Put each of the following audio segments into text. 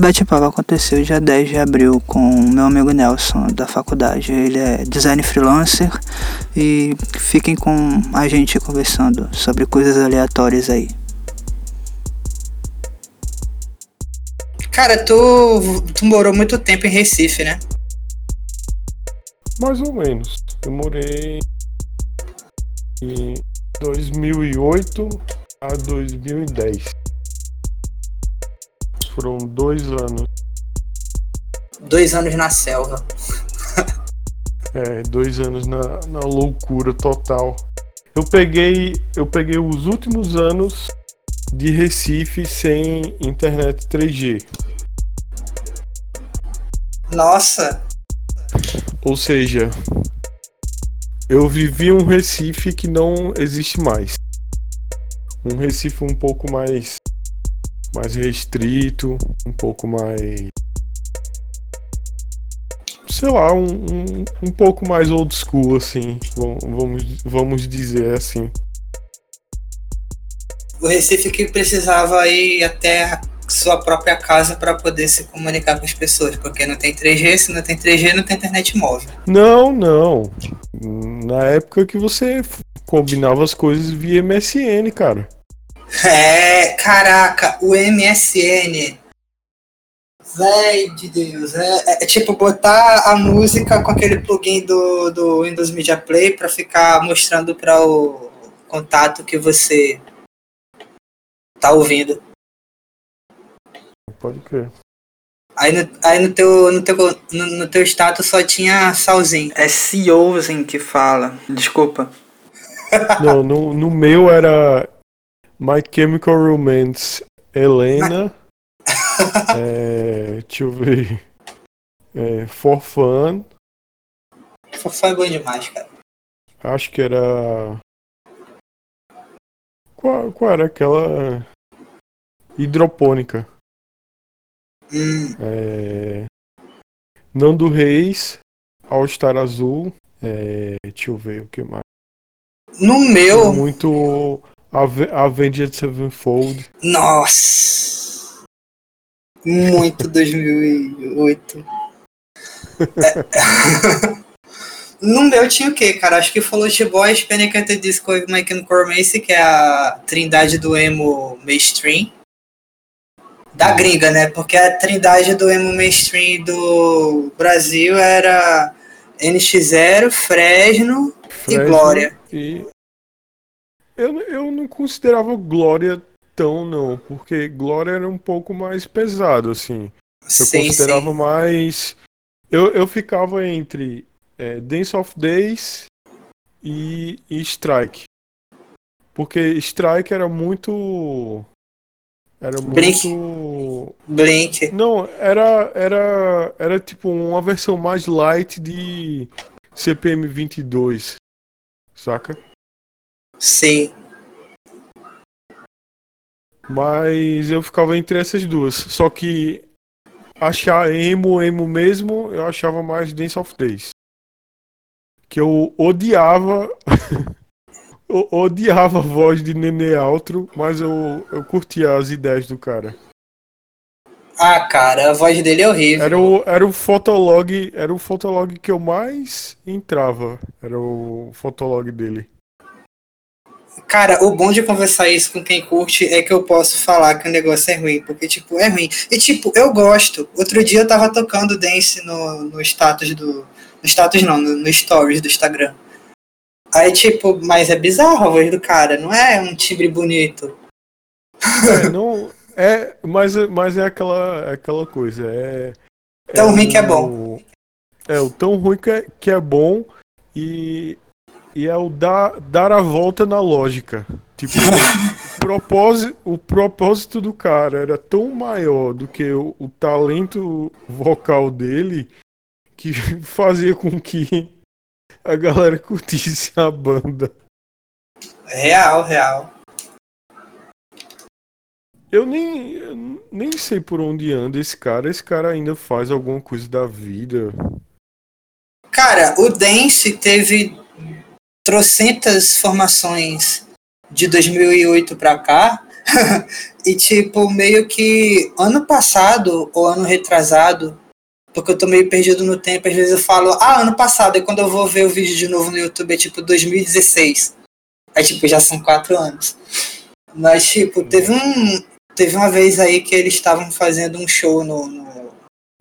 Bate-papo aconteceu dia 10 de abril com meu amigo Nelson da faculdade. Ele é design freelancer e fiquem com a gente conversando sobre coisas aleatórias aí. Cara, tu, tu morou muito tempo em Recife, né? Mais ou menos. Eu morei em 2008 a 2010. Foram dois anos. Dois anos na selva. é, dois anos na, na loucura total. Eu peguei, eu peguei os últimos anos de Recife sem internet 3G. Nossa! Ou seja, eu vivi um Recife que não existe mais. Um Recife um pouco mais mais restrito, um pouco mais sei lá, um, um, um pouco mais old school assim, vamos, vamos dizer assim. O Recife que precisava ir até sua própria casa para poder se comunicar com as pessoas, porque não tem 3G, se não tem 3G, não tem internet móvel. Não, não. Na época que você combinava as coisas via MSN, cara. É, caraca, o MSN. Véi de Deus, é, é, tipo botar a música com aquele plugin do, do Windows Media Play para ficar mostrando para o contato que você tá ouvindo. Pode crer. Aí no, aí no teu, no teu, no, no teu status só tinha salzinho. É CEOzinho que fala. Desculpa. Não, no, no meu era My Chemical Romance Helena. é, deixa eu ver. É, For Fun. For Fun é bom demais, cara. Acho que era. Qual, qual era aquela. Hidropônica? Hum. É... Nando Reis, All Star Azul. É... Deixa eu ver o que mais. No meu. Muito Avenged Sevenfold. Nossa! Muito 2008. é. No meu tinha o quê, cara? Acho que Fallout Boys, Panic! at the Disco e My Chemical Romance, que é a trindade do emo mainstream. Da gringa, né? Porque a trindade do emo mainstream do Brasil era NX0, Fresno, Fresno e Glória. E eu, eu não considerava Glória tão, não, porque Glória era um pouco mais pesado, assim. Eu sim, considerava sim. mais. Eu, eu ficava entre é, Dance of Days e, e Strike. Porque Strike era muito. Era Blink. muito. Blink. Não, era, era, era tipo uma versão mais light de CPM 22. Saca? Sim. Mas eu ficava entre essas duas. Só que achar emo, emo mesmo, eu achava mais Dance of Days. Que eu odiava. eu odiava a voz de Nenê Altro, mas eu, eu curtia as ideias do cara. Ah, cara, a voz dele é horrível. Era o, era o fotolog, era o fotolog que eu mais entrava. Era o fotolog dele. Cara, o bom de conversar isso com quem curte é que eu posso falar que o negócio é ruim, porque, tipo, é ruim. E, tipo, eu gosto. Outro dia eu tava tocando dance no, no status do. No status não, no, no stories do Instagram. Aí, tipo, mas é bizarro a voz do cara, não é um timbre bonito. É, não. É, mas, mas é aquela, aquela coisa. É, tão é ruim que é bom. É, o tão ruim que é, que é bom e e é o dar, dar a volta na lógica. Tipo, o, propósito, o propósito do cara era tão maior do que o, o talento vocal dele que fazia com que a galera curtisse a banda. Real, real. Eu nem, eu nem sei por onde anda esse cara. Esse cara ainda faz alguma coisa da vida. Cara, o Dance teve trocentas formações de 2008 para cá E, tipo, meio que ano passado ou ano retrasado, porque eu tô meio perdido no tempo, às vezes eu falo, ah, ano passado, e quando eu vou ver o vídeo de novo no YouTube é tipo 2016. Aí, tipo, já são quatro anos. Mas, tipo, teve um. Teve uma vez aí que eles estavam fazendo um show no. no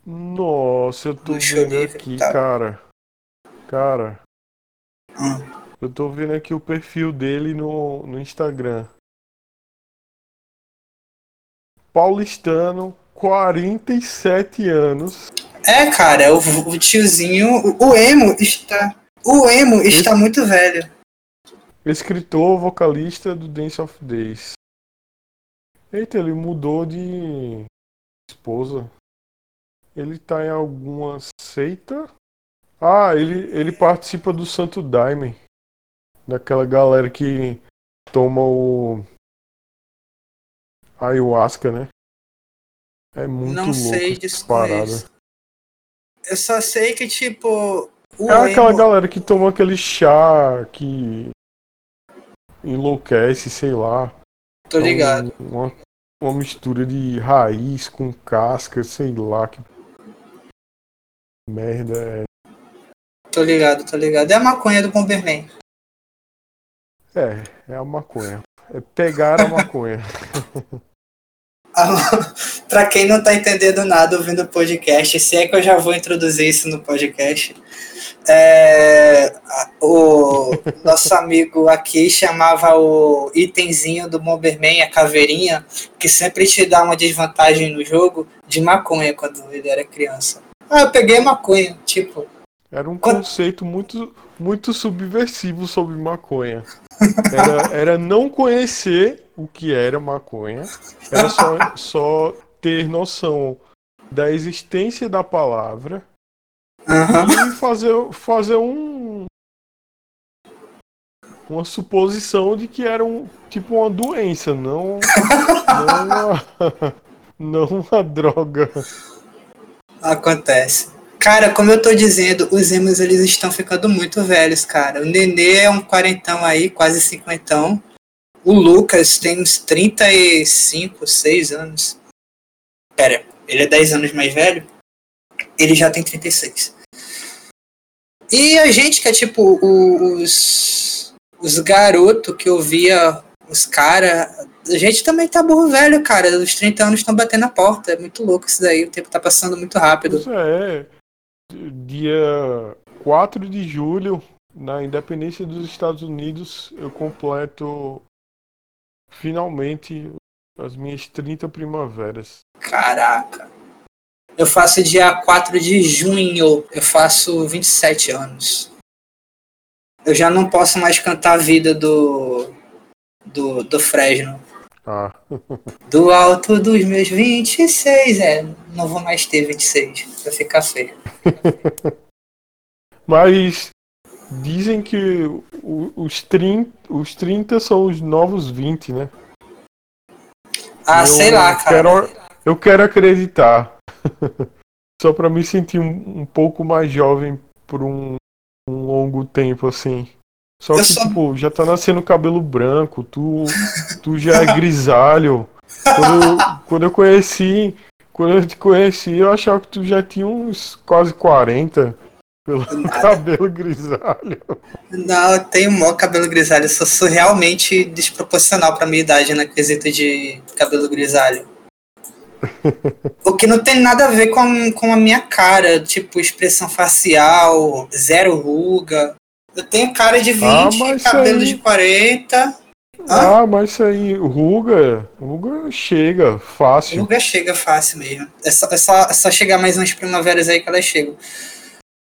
Nossa, eu tô vendo aqui, cara. Cara. Hum. Eu tô vendo aqui o perfil dele no, no Instagram. Paulistano, 47 anos. É, cara, o, o tiozinho. O, emo está. O emo está Esse... muito velho. Escritor, vocalista do Dance of Days. Eita, ele mudou de esposa. Ele tá em alguma seita? Ah, ele, ele participa do Santo Daime. Daquela galera que toma o ayahuasca, né? É muito Não louco sei disso. Parada. Eu só sei que, tipo. é aquela emo... galera que toma aquele chá que enlouquece, sei lá. Tô é ligado. uma, uma mistura de raiz com casca, sei lá. Que merda é. Tô ligado, tô ligado. É a maconha do Bomberman. É, é a maconha. É pegar a maconha. para quem não tá entendendo nada ouvindo o podcast, se é que eu já vou introduzir isso no podcast, é, o nosso amigo aqui chamava o itemzinho do Bomberman, a caveirinha, que sempre te dá uma desvantagem no jogo, de maconha quando ele era criança. Ah, eu peguei maconha, tipo. Era um conceito muito, muito subversivo sobre maconha. Era, era não conhecer o que era maconha, era só, só ter noção da existência da palavra uhum. e fazer, fazer um uma suposição de que era um tipo uma doença, não não uma, não uma droga. Acontece. Cara, como eu tô dizendo, os emos eles estão ficando muito velhos, cara. O Nenê é um quarentão aí, quase cinquentão. O Lucas tem uns 35, 6 anos. Pera, ele é 10 anos mais velho? Ele já tem 36. E a gente que é tipo os, os garotos que ouvia os caras. A gente também tá burro velho, cara. Os 30 anos estão batendo na porta. É muito louco isso daí. O tempo tá passando muito rápido. Isso é. Dia 4 de julho, na independência dos Estados Unidos, eu completo finalmente as minhas 30 primaveras. Caraca! Eu faço dia 4 de junho, eu faço 27 anos. Eu já não posso mais cantar a vida do. do, do Fresno. Ah. do alto dos meus 26, é. Não vou mais ter 26. Vai ficar feio. Mas dizem que os 30, os 30 são os novos 20, né? Ah, eu sei lá, cara. Quero, eu quero acreditar. Só para me sentir um, um, pouco mais jovem por um, um longo tempo, assim. Só eu que, só... tipo, já tá nascendo cabelo branco, tu, tu já é grisalho. Quando eu, quando eu conheci, quando eu te conheci, eu achava que tu já tinha uns quase 40 pelo Nada. cabelo grisalho. Não, eu tenho maior cabelo grisalho, eu sou realmente desproporcional pra minha idade na quesito de cabelo grisalho. o que não tem nada a ver com, com a minha cara, tipo, expressão facial, zero ruga. Eu tenho cara de 20, ah, cabelo aí... de 40. Ah, mas isso aí, ruga, ruga chega fácil. Ruga chega fácil mesmo. É só, é só, é só chegar mais umas primaveras aí que elas chegam.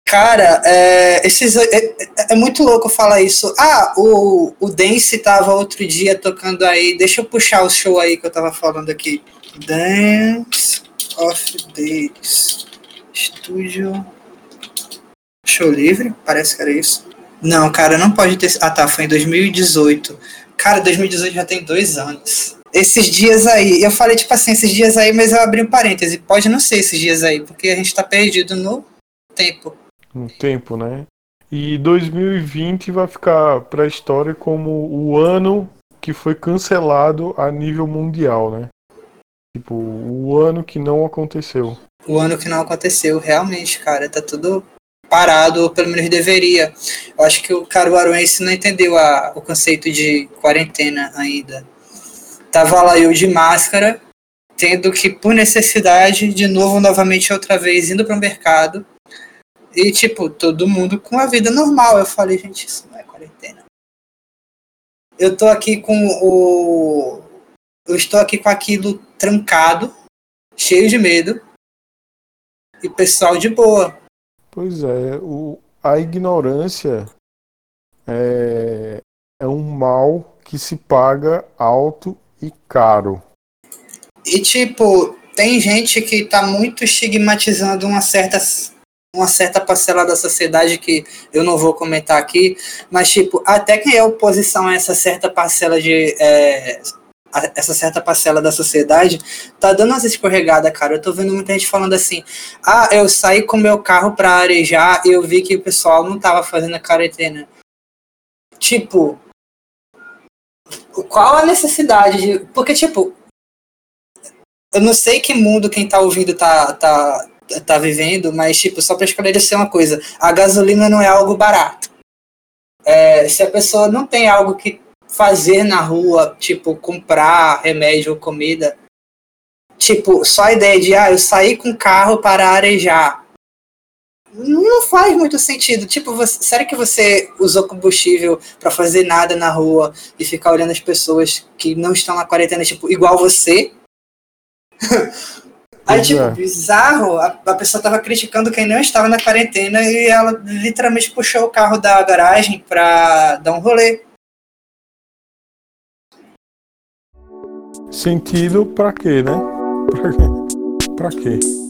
Cara, é, esses, é, é, é, muito louco falar isso. Ah, o, o Dance tava outro dia tocando aí. Deixa eu puxar o show aí que eu tava falando aqui. Dance of Days. Estúdio. Show livre? Parece que era isso. Não, cara, não pode ter. Ah, tá, foi em 2018. Cara, 2018 já tem dois anos. Esses dias aí, eu falei tipo assim, esses dias aí, mas eu abri um parêntese. Pode não ser esses dias aí, porque a gente tá perdido no tempo. No tempo, né? E 2020 vai ficar pra história como o ano que foi cancelado a nível mundial, né? Tipo, o ano que não aconteceu. O ano que não aconteceu, realmente, cara, tá tudo parado, ou pelo menos deveria. Eu acho que o caruaruense não entendeu a, o conceito de quarentena ainda. Tava lá eu de máscara, tendo que, por necessidade, de novo, novamente, outra vez, indo para o mercado. E, tipo, todo mundo com a vida normal. Eu falei, gente, isso não é quarentena. Eu tô aqui com o. Eu estou aqui com aquilo trancado, cheio de medo. E pessoal de boa. Pois é, o, a ignorância é, é um mal que se paga alto e caro. E tipo, tem gente que tá muito estigmatizando uma certa uma certa parcela da sociedade que eu não vou comentar aqui, mas tipo, até quem é oposição a essa certa parcela de é, essa certa parcela da sociedade tá dando umas escorregadas, cara. Eu tô vendo muita gente falando assim: ah, eu saí com meu carro pra arejar e eu vi que o pessoal não tava fazendo a quarentena. Tipo, qual a necessidade de. Porque, tipo, eu não sei que mundo quem tá ouvindo tá, tá, tá vivendo, mas, tipo, só pra esclarecer uma coisa: a gasolina não é algo barato. É, se a pessoa não tem algo que fazer na rua, tipo, comprar remédio ou comida. Tipo, só a ideia de, ah, eu saí com o carro para arejar. Não faz muito sentido. Tipo, você, será que você usou combustível para fazer nada na rua e ficar olhando as pessoas que não estão na quarentena, tipo, igual você? Aí, tipo, é. bizarro, a, a, pessoa tava criticando quem não estava na quarentena e ela literalmente puxou o carro da garagem pra dar um rolê. Sentido pra quê, né? Pra quê? Pra quê?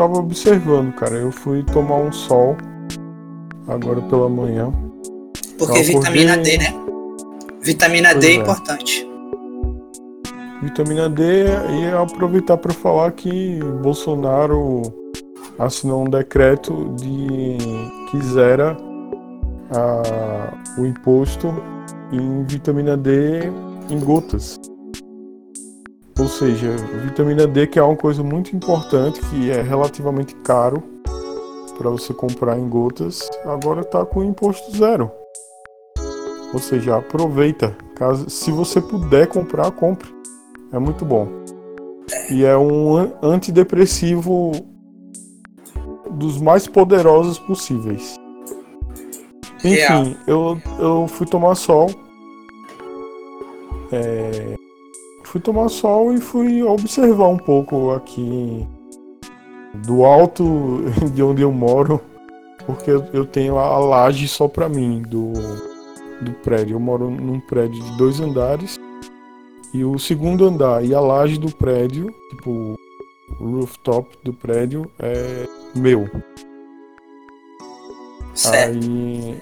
Tava, observando, cara. Eu fui tomar um sol agora pela manhã. Porque vitamina D, né? Vitamina pois D é, é importante. Vitamina D e aproveitar para falar que Bolsonaro assinou um decreto de que zera a, o imposto em vitamina D em gotas. Ou seja, vitamina D que é uma coisa muito importante, que é relativamente caro para você comprar em gotas, agora está com imposto zero. Ou seja, aproveita. Caso, se você puder comprar, compre. É muito bom. E é um antidepressivo dos mais poderosos possíveis. Enfim, eu, eu fui tomar sol. É, fui tomar sol e fui observar um pouco aqui do alto de onde eu moro, porque eu tenho a laje só para mim do, do prédio. Eu moro num prédio de dois andares e o segundo andar e a laje do prédio, tipo o rooftop do prédio é meu. Certo. Aí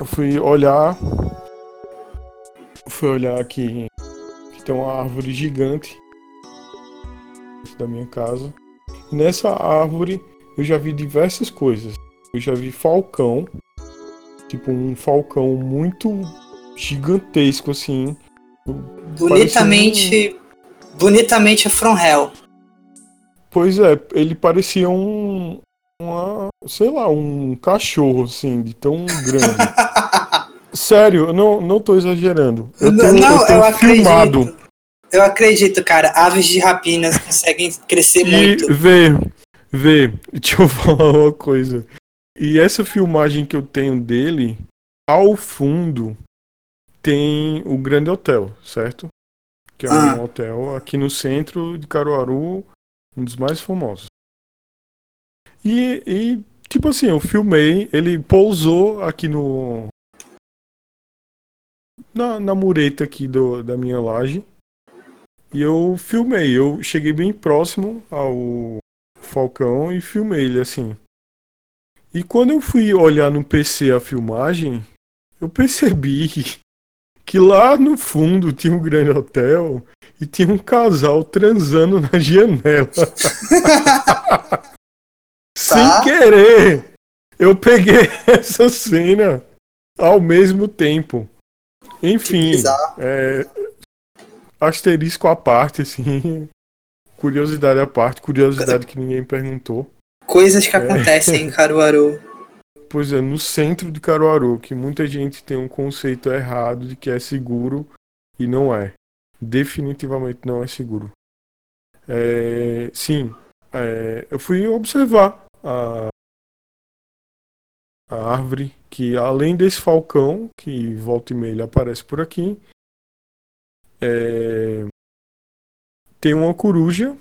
eu fui olhar fui olhar aqui tem uma árvore gigante da minha casa. E nessa árvore eu já vi diversas coisas. Eu já vi falcão, tipo um falcão muito gigantesco assim. Bonitamente, um... bonitamente from hell. Pois é, ele parecia um, uma, sei lá, um cachorro assim, de tão grande. Sério, eu não, não tô exagerando. Eu tenho, não, eu, tenho eu filmado. Acredito. Eu acredito, cara. Aves de rapinas conseguem crescer e muito. Vê, vê, deixa eu falar uma coisa. E essa filmagem que eu tenho dele, ao fundo, tem o Grande Hotel, certo? Que é ah. um hotel aqui no centro de Caruaru, um dos mais famosos. E, e, tipo assim, eu filmei, ele pousou aqui no, na, na mureta aqui do, da minha laje. E eu filmei, eu cheguei bem próximo ao Falcão e filmei ele assim. E quando eu fui olhar no PC a filmagem, eu percebi que lá no fundo tinha um grande hotel e tinha um casal transando na janela. Sem tá. querer, eu peguei essa cena ao mesmo tempo. Enfim, é, asterisco à parte, assim. Curiosidade à parte, curiosidade que ninguém perguntou. Coisas que é. acontecem em Caruaru. Pois é, no centro de Caruaru, que muita gente tem um conceito errado de que é seguro e não é. Definitivamente não é seguro. É, sim, é, eu fui observar a, a árvore que, além desse falcão, que volta e meia ele aparece por aqui, é, tem uma coruja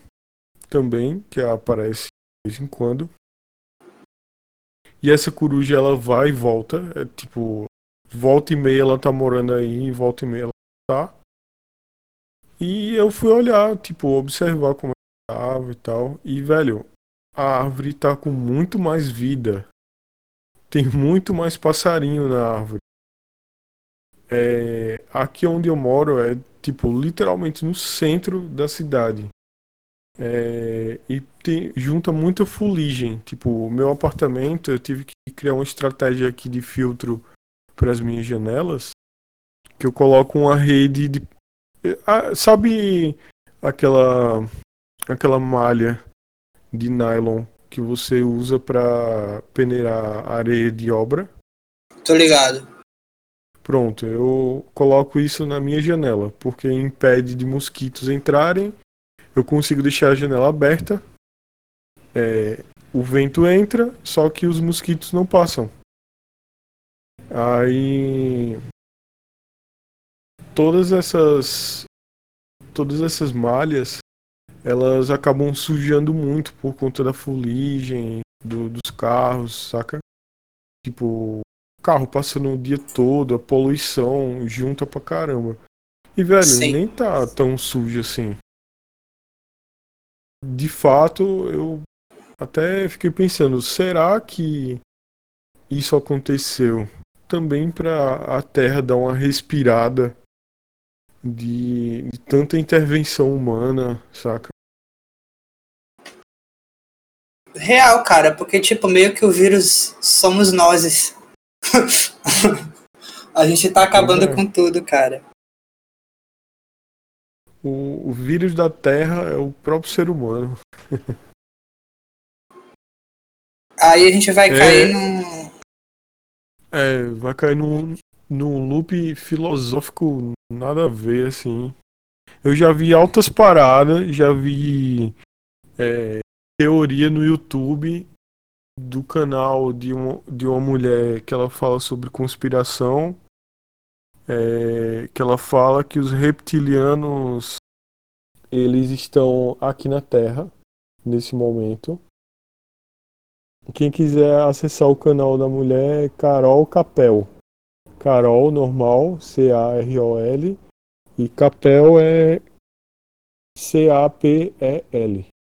também, que aparece de vez em quando. E essa coruja ela vai e volta. É tipo, volta e meia ela tá morando aí, volta e meia ela tá. E eu fui olhar, tipo, observar como é tava e tal. E, velho, a árvore tá com muito mais vida. Tem muito mais passarinho na árvore. É, aqui onde eu moro é, tipo, literalmente no centro da cidade. É, e tem, junta muita fuligem. Tipo, o meu apartamento, eu tive que criar uma estratégia aqui de filtro para as minhas janelas, que eu coloco uma rede de. Ah, sabe aquela aquela malha de nylon que você usa para peneirar areia de obra? Tô ligado. Pronto, eu coloco isso na minha janela, porque impede de mosquitos entrarem eu consigo deixar a janela aberta. É, o vento entra, só que os mosquitos não passam. Aí todas essas todas essas malhas elas acabam sujando muito por conta da fuligem do, dos carros, saca? Tipo, o carro passando o dia todo, a poluição junta pra caramba. E velho, Sim. nem tá tão sujo assim de fato, eu até fiquei pensando, será que isso aconteceu também para a Terra dar uma respirada de, de, tanta intervenção humana, saca? Real, cara, porque tipo, meio que o vírus somos nós. a gente tá acabando é. com tudo, cara o, o vírus da Terra é o próprio ser humano. Aí a gente vai é, cair num. É, vai cair num, num loop filosófico nada a ver, assim. Eu já vi altas paradas, já vi é, teoria no YouTube do canal de uma, de uma mulher que ela fala sobre conspiração é, que ela fala que os reptilianos eles estão aqui na Terra nesse momento. Quem quiser acessar o canal da mulher é Carol Capel. Carol normal, C-A-R-O-L. E Capel é C-A-P-E-L.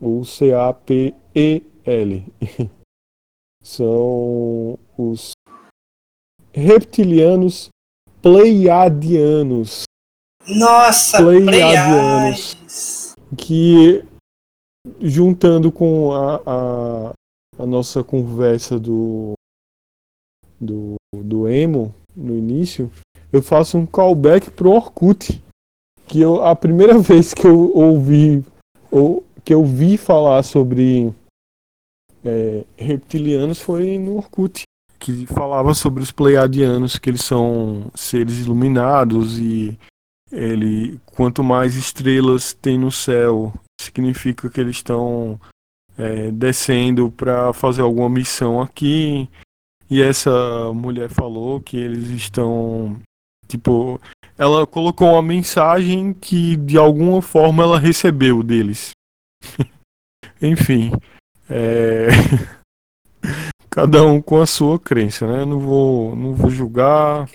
Ou C-A-P-E-L. São os reptilianos pleiadianos. Nossa, pleiadianos. Que juntando com a, a, a, nossa conversa do, do, do emo no início, eu faço um callback pro Orkut. Que eu, a primeira vez que eu ouvi, ou, que eu vi falar sobre é, reptilianos foi no Orkut que falava sobre os Pleiadianos, que eles são seres iluminados e ele, quanto mais estrelas tem no céu, significa que eles estão é, descendo para fazer alguma missão aqui. E essa mulher falou que eles estão, tipo, ela colocou uma mensagem que de alguma forma ela recebeu deles. Enfim, é... cada um com a sua crença, né? Não vou, não vou julgar,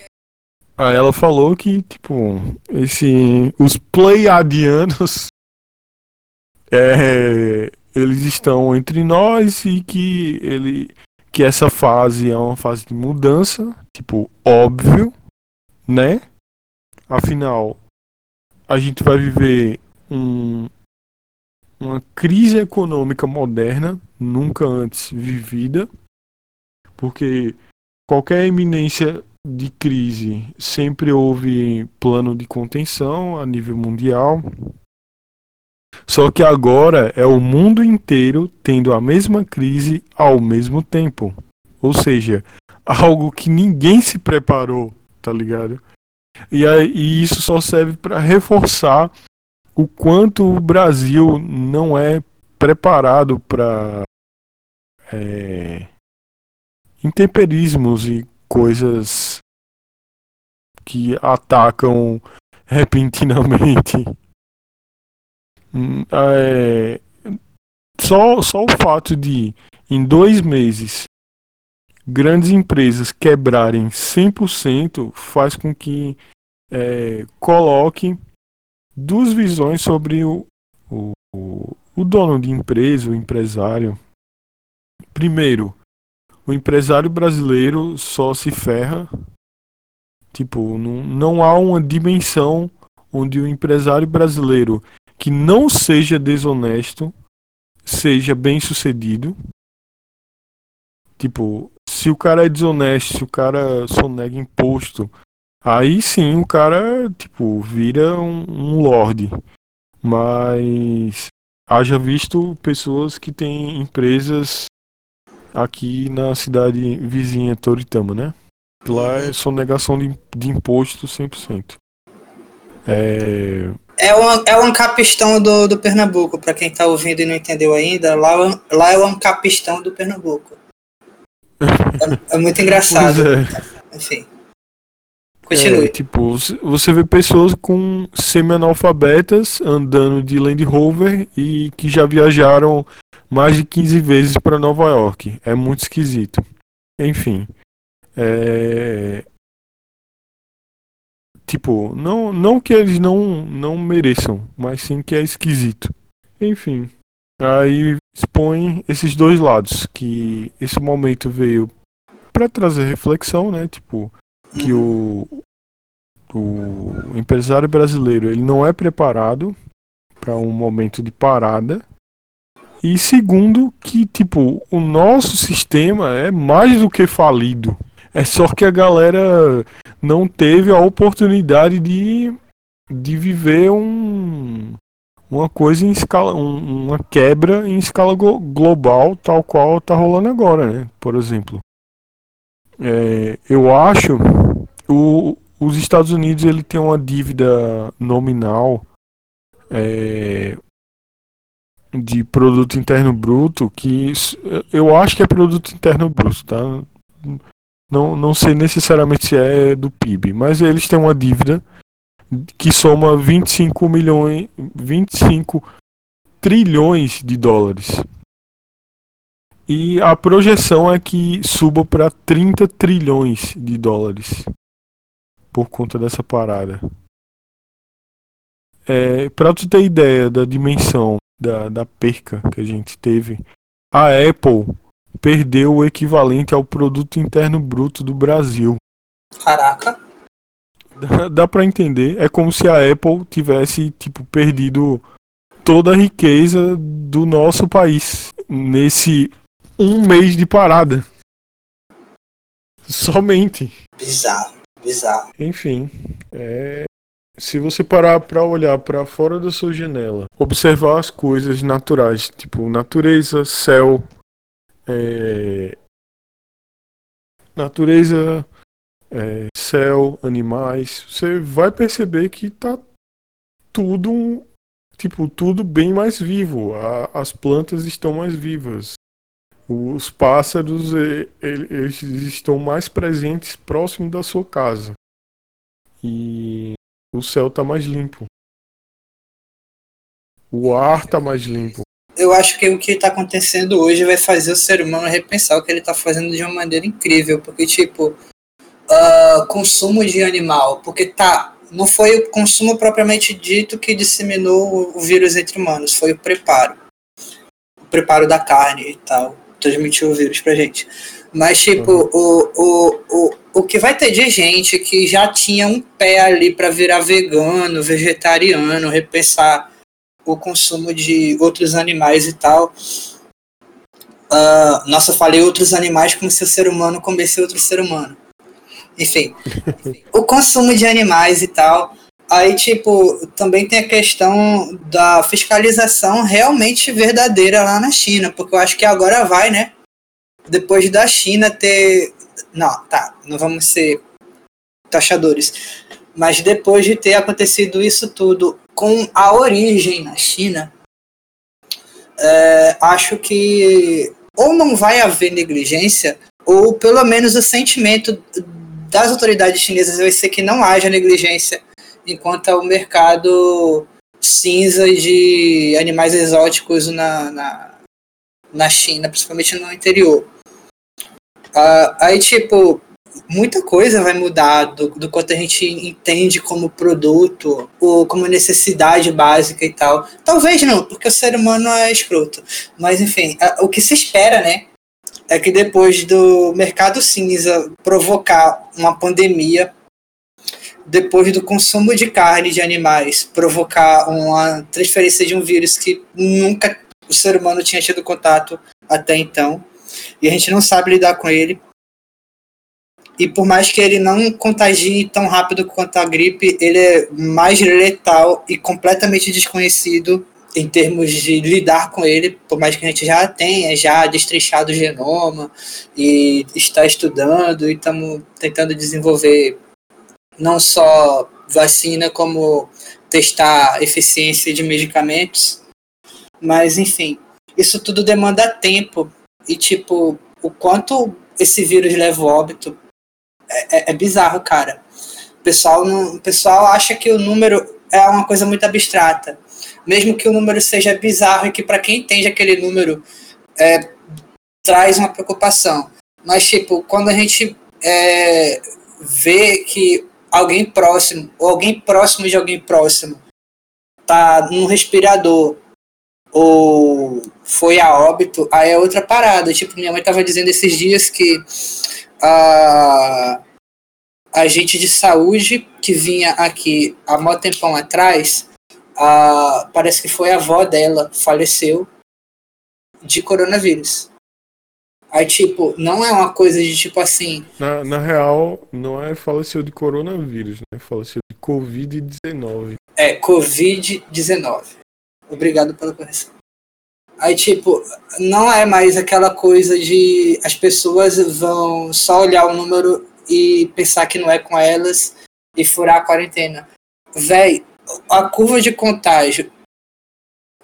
Aí ela falou que, tipo, esse, os pleiadianos é, eles estão entre nós e que ele que essa fase é uma fase de mudança, tipo, óbvio, né? Afinal, a gente vai viver um, uma crise econômica moderna, nunca antes vivida, porque qualquer eminência de crise sempre houve plano de contenção a nível mundial. Só que agora é o mundo inteiro tendo a mesma crise ao mesmo tempo. Ou seja, algo que ninguém se preparou, tá ligado? E, aí, e isso só serve para reforçar o quanto o Brasil não é preparado para é, intemperismos e coisas que atacam repentinamente. Hum, é, só, só o fato de, em dois meses, grandes empresas quebrarem 100% faz com que é, coloque duas visões sobre o, o, o dono de empresa, o empresário. Primeiro, o empresário brasileiro só se ferra. Tipo, não, não há uma dimensão onde o empresário brasileiro que não seja desonesto seja bem sucedido. Tipo, se o cara é desonesto, se o cara sonega imposto, aí sim o cara, tipo, vira um, um lorde. Mas haja visto pessoas que têm empresas aqui na cidade vizinha Toritama, né? Lá é sonegação de, de imposto 100%. É... É o, é o Ancapistão do, do Pernambuco, para quem tá ouvindo e não entendeu ainda, lá, lá é o Ancapistão do Pernambuco. É, é muito engraçado. É. Enfim. Continue. É, tipo, você vê pessoas com semi-analfabetas andando de Land Rover e que já viajaram mais de 15 vezes para Nova York. É muito esquisito. Enfim. É... Tipo, não, não que eles não, não mereçam, mas sim que é esquisito. Enfim. Aí expõe esses dois lados, que esse momento veio para trazer reflexão, né? Tipo, que o, o empresário brasileiro ele não é preparado para um momento de parada e segundo, que tipo, o nosso sistema é mais do que falido. É só que a galera não teve a oportunidade de, de viver um, uma coisa em escala, um, uma quebra em escala global, tal qual tá rolando agora, né? Por exemplo. É, eu acho o, os Estados Unidos ele tem uma dívida nominal é, de produto interno bruto que eu acho que é produto interno bruto, tá? Não, não sei necessariamente se é do PIB, mas eles têm uma dívida que soma 25 milhões, 25 trilhões de dólares. E a projeção é que suba para 30 trilhões de dólares por conta dessa parada. É, para tu ter ideia da dimensão da, da perca que a gente teve, a Apple perdeu o equivalente ao produto interno bruto do Brasil. Caraca. Dá, dá para entender. É como se a Apple tivesse tipo perdido toda a riqueza do nosso país nesse um mês de parada. Somente. Bizarro, bizarro. Enfim, é se você parar para olhar para fora da sua janela, observar as coisas naturais, tipo natureza, céu, é... natureza, é... céu, animais, você vai perceber que tá tudo, tipo, tudo bem mais vivo. A... as plantas estão mais vivas. Os pássaros, eles estão mais presentes próximo da sua casa. E o céu tá mais limpo. O ar tá mais limpo. Eu acho que o que está acontecendo hoje vai fazer o ser humano repensar o que ele está fazendo de uma maneira incrível, porque tipo, uh, consumo de animal, porque tá, não foi o consumo propriamente dito que disseminou o vírus entre humanos, foi o preparo. O preparo da carne e tal, transmitiu o vírus pra gente. Mas, tipo, uhum. o, o, o, o que vai ter de gente que já tinha um pé ali para virar vegano, vegetariano, repensar o consumo de outros animais e tal. Uh, nossa, eu falei outros animais como se o ser humano comesse outro ser humano. Enfim, o consumo de animais e tal. Aí, tipo, também tem a questão da fiscalização realmente verdadeira lá na China, porque eu acho que agora vai, né? Depois da China ter. Não, tá, não vamos ser taxadores. Mas depois de ter acontecido isso tudo com a origem na China, é, acho que ou não vai haver negligência, ou pelo menos o sentimento das autoridades chinesas vai ser que não haja negligência enquanto o mercado cinza de animais exóticos na, na, na China, principalmente no interior. Uh, aí, tipo, muita coisa vai mudar do, do quanto a gente entende como produto ou como necessidade básica e tal. Talvez não, porque o ser humano é escroto. Mas, enfim, o que se espera, né? é que depois do mercado cinza provocar uma pandemia, depois do consumo de carne de animais provocar uma transferência de um vírus que nunca o ser humano tinha tido contato até então, e a gente não sabe lidar com ele. E por mais que ele não contagie tão rápido quanto a gripe, ele é mais letal e completamente desconhecido em termos de lidar com ele, por mais que a gente já tenha já destrinchado o genoma e está estudando e estamos tentando desenvolver não só vacina, como testar eficiência de medicamentos. Mas, enfim, isso tudo demanda tempo. E, tipo, o quanto esse vírus leva óbito é, é, é bizarro, cara. O pessoal, não, o pessoal acha que o número é uma coisa muito abstrata mesmo que o número seja bizarro e que para quem entende aquele número é, traz uma preocupação. Mas, tipo, quando a gente é, vê que alguém próximo, ou alguém próximo de alguém próximo, tá num respirador ou foi a óbito, aí é outra parada. Tipo, minha mãe tava dizendo esses dias que a agente de saúde que vinha aqui há muito tempão atrás a, parece que foi a avó dela, faleceu de coronavírus. Aí, tipo, não é uma coisa de tipo assim. Na, na real, não é faleceu de coronavírus, né? Faleceu de Covid-19. É, Covid-19. Obrigado pela correção. Aí, tipo, não é mais aquela coisa de as pessoas vão só olhar o número e pensar que não é com elas e furar a quarentena. Véi, a curva de contágio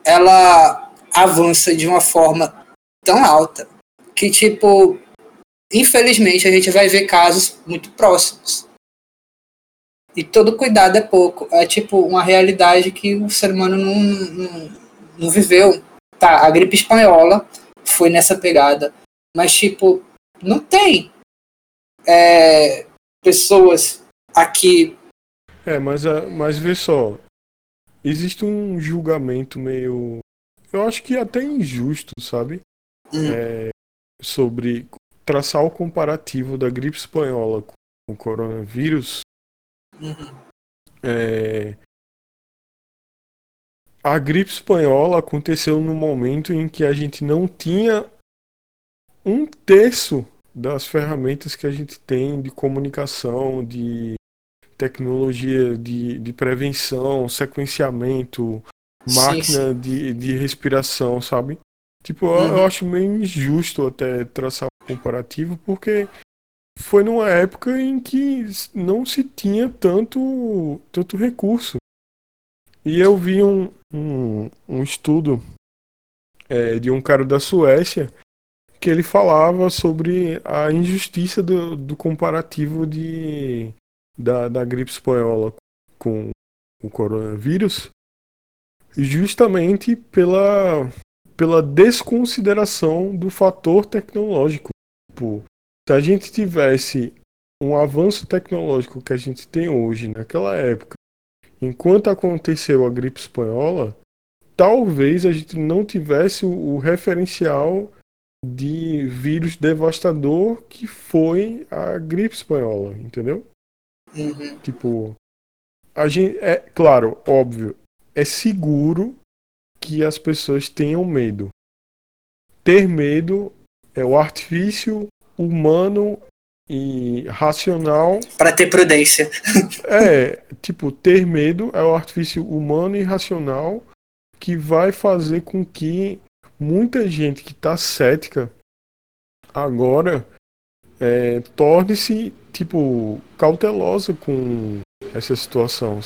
ela avança de uma forma tão alta que, tipo, infelizmente a gente vai ver casos muito próximos. E todo cuidado é pouco. É tipo uma realidade que o ser humano não, não, não viveu. Tá, a gripe espanhola foi nessa pegada. Mas, tipo, não tem é, pessoas aqui é, mas, mas vê só. Existe um julgamento meio. Eu acho que até injusto, sabe? Uhum. É, sobre traçar o comparativo da gripe espanhola com o coronavírus. Uhum. É, a gripe espanhola aconteceu no momento em que a gente não tinha um terço das ferramentas que a gente tem de comunicação, de tecnologia de, de prevenção, sequenciamento, máquina sim, sim. De, de respiração, sabe? Tipo, uhum. eu, acho meio injusto até traçar um comparativo, porque foi numa época em que não se tinha tanto, tanto recurso. E eu vi um, um, um estudo é, de um cara da Suécia que ele falava sobre a injustiça do, do comparativo de da, da gripe espanhola com o coronavírus, justamente pela, pela desconsideração do fator tecnológico. Tipo, se a gente tivesse um avanço tecnológico que a gente tem hoje, naquela época, enquanto aconteceu a gripe espanhola, talvez a gente não tivesse o referencial de vírus devastador que foi a gripe espanhola, entendeu? Uhum. Tipo, a gente é claro, óbvio, é seguro que as pessoas tenham medo. Ter medo é o artifício humano e racional para ter prudência. é, tipo, ter medo é o artifício humano e racional que vai fazer com que muita gente que está cética agora é, torne-se tipo cautelosa com essa situação.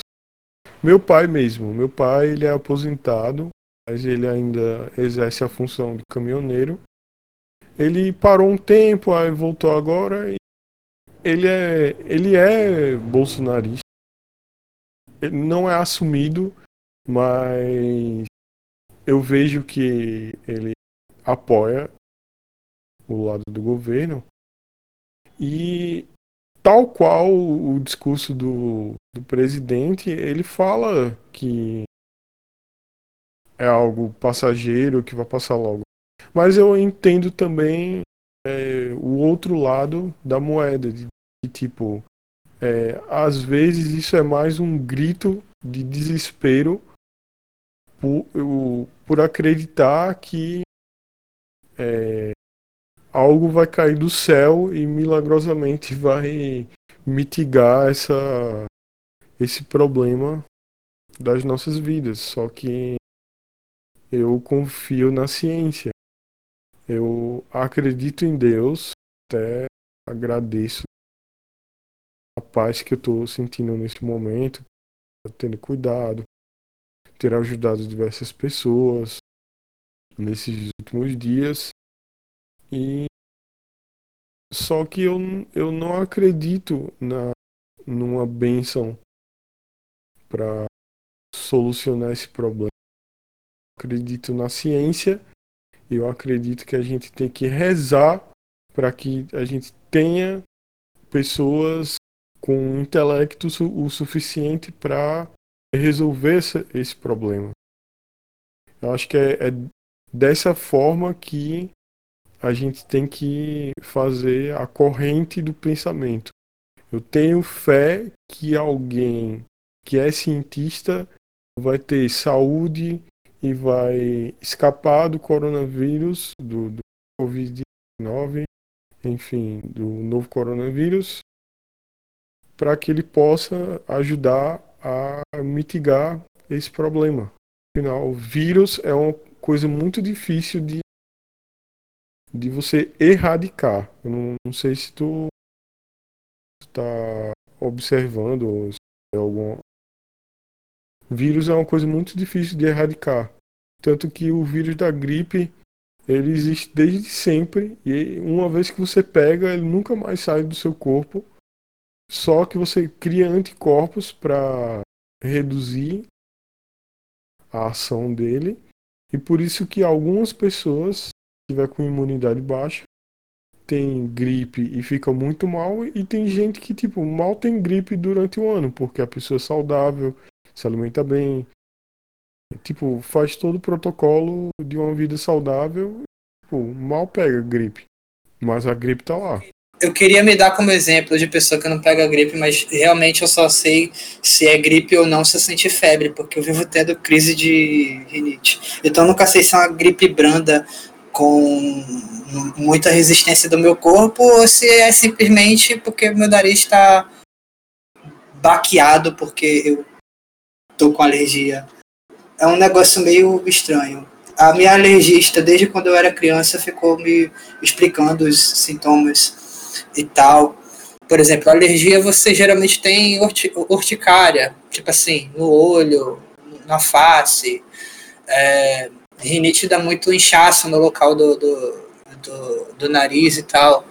Meu pai mesmo, meu pai ele é aposentado, mas ele ainda exerce a função de caminhoneiro. Ele parou um tempo, aí voltou agora ele é ele é bolsonarista. Ele não é assumido, mas eu vejo que ele apoia o lado do governo e tal qual o discurso do, do presidente, ele fala que é algo passageiro que vai passar logo. Mas eu entendo também é, o outro lado da moeda, de, de tipo, é, às vezes isso é mais um grito de desespero por, eu, por acreditar que é, algo vai cair do céu e milagrosamente vai mitigar essa, esse problema das nossas vidas. Só que eu confio na ciência. Eu acredito em Deus, até agradeço a paz que eu estou sentindo nesse momento, tendo cuidado, ter ajudado diversas pessoas nesses últimos dias. E só que eu, eu não acredito na numa benção para solucionar esse problema. Acredito na ciência. Eu acredito que a gente tem que rezar para que a gente tenha pessoas com intelecto o suficiente para resolver esse problema. Eu acho que é, é dessa forma que a gente tem que fazer a corrente do pensamento. Eu tenho fé que alguém que é cientista vai ter saúde e vai escapar do coronavírus, do, do Covid-19, enfim, do novo coronavírus, para que ele possa ajudar a mitigar esse problema. Afinal, vírus é uma coisa muito difícil de, de você erradicar. Eu não, não sei se tu está observando ou se é algum vírus é uma coisa muito difícil de erradicar. Tanto que o vírus da gripe ele existe desde sempre e uma vez que você pega, ele nunca mais sai do seu corpo só que você cria anticorpos para reduzir a ação dele. E por isso que algumas pessoas, se tiver com imunidade baixa, tem gripe e fica muito mal. E tem gente que, tipo, mal tem gripe durante o ano, porque a pessoa é saudável, se alimenta bem. Tipo, faz todo o protocolo de uma vida saudável. Tipo, mal pega gripe. Mas a gripe tá lá eu queria me dar como exemplo de pessoa que não pega gripe, mas realmente eu só sei se é gripe ou não se eu sentir febre, porque eu vivo tendo crise de rinite. Então eu nunca sei se é uma gripe branda com muita resistência do meu corpo ou se é simplesmente porque meu nariz está baqueado porque eu tô com alergia. É um negócio meio estranho. A minha alergista, desde quando eu era criança, ficou me explicando os sintomas e tal. Por exemplo, alergia você geralmente tem urticária, tipo assim, no olho, na face. É, rinite dá muito inchaço no local do, do, do, do nariz e tal.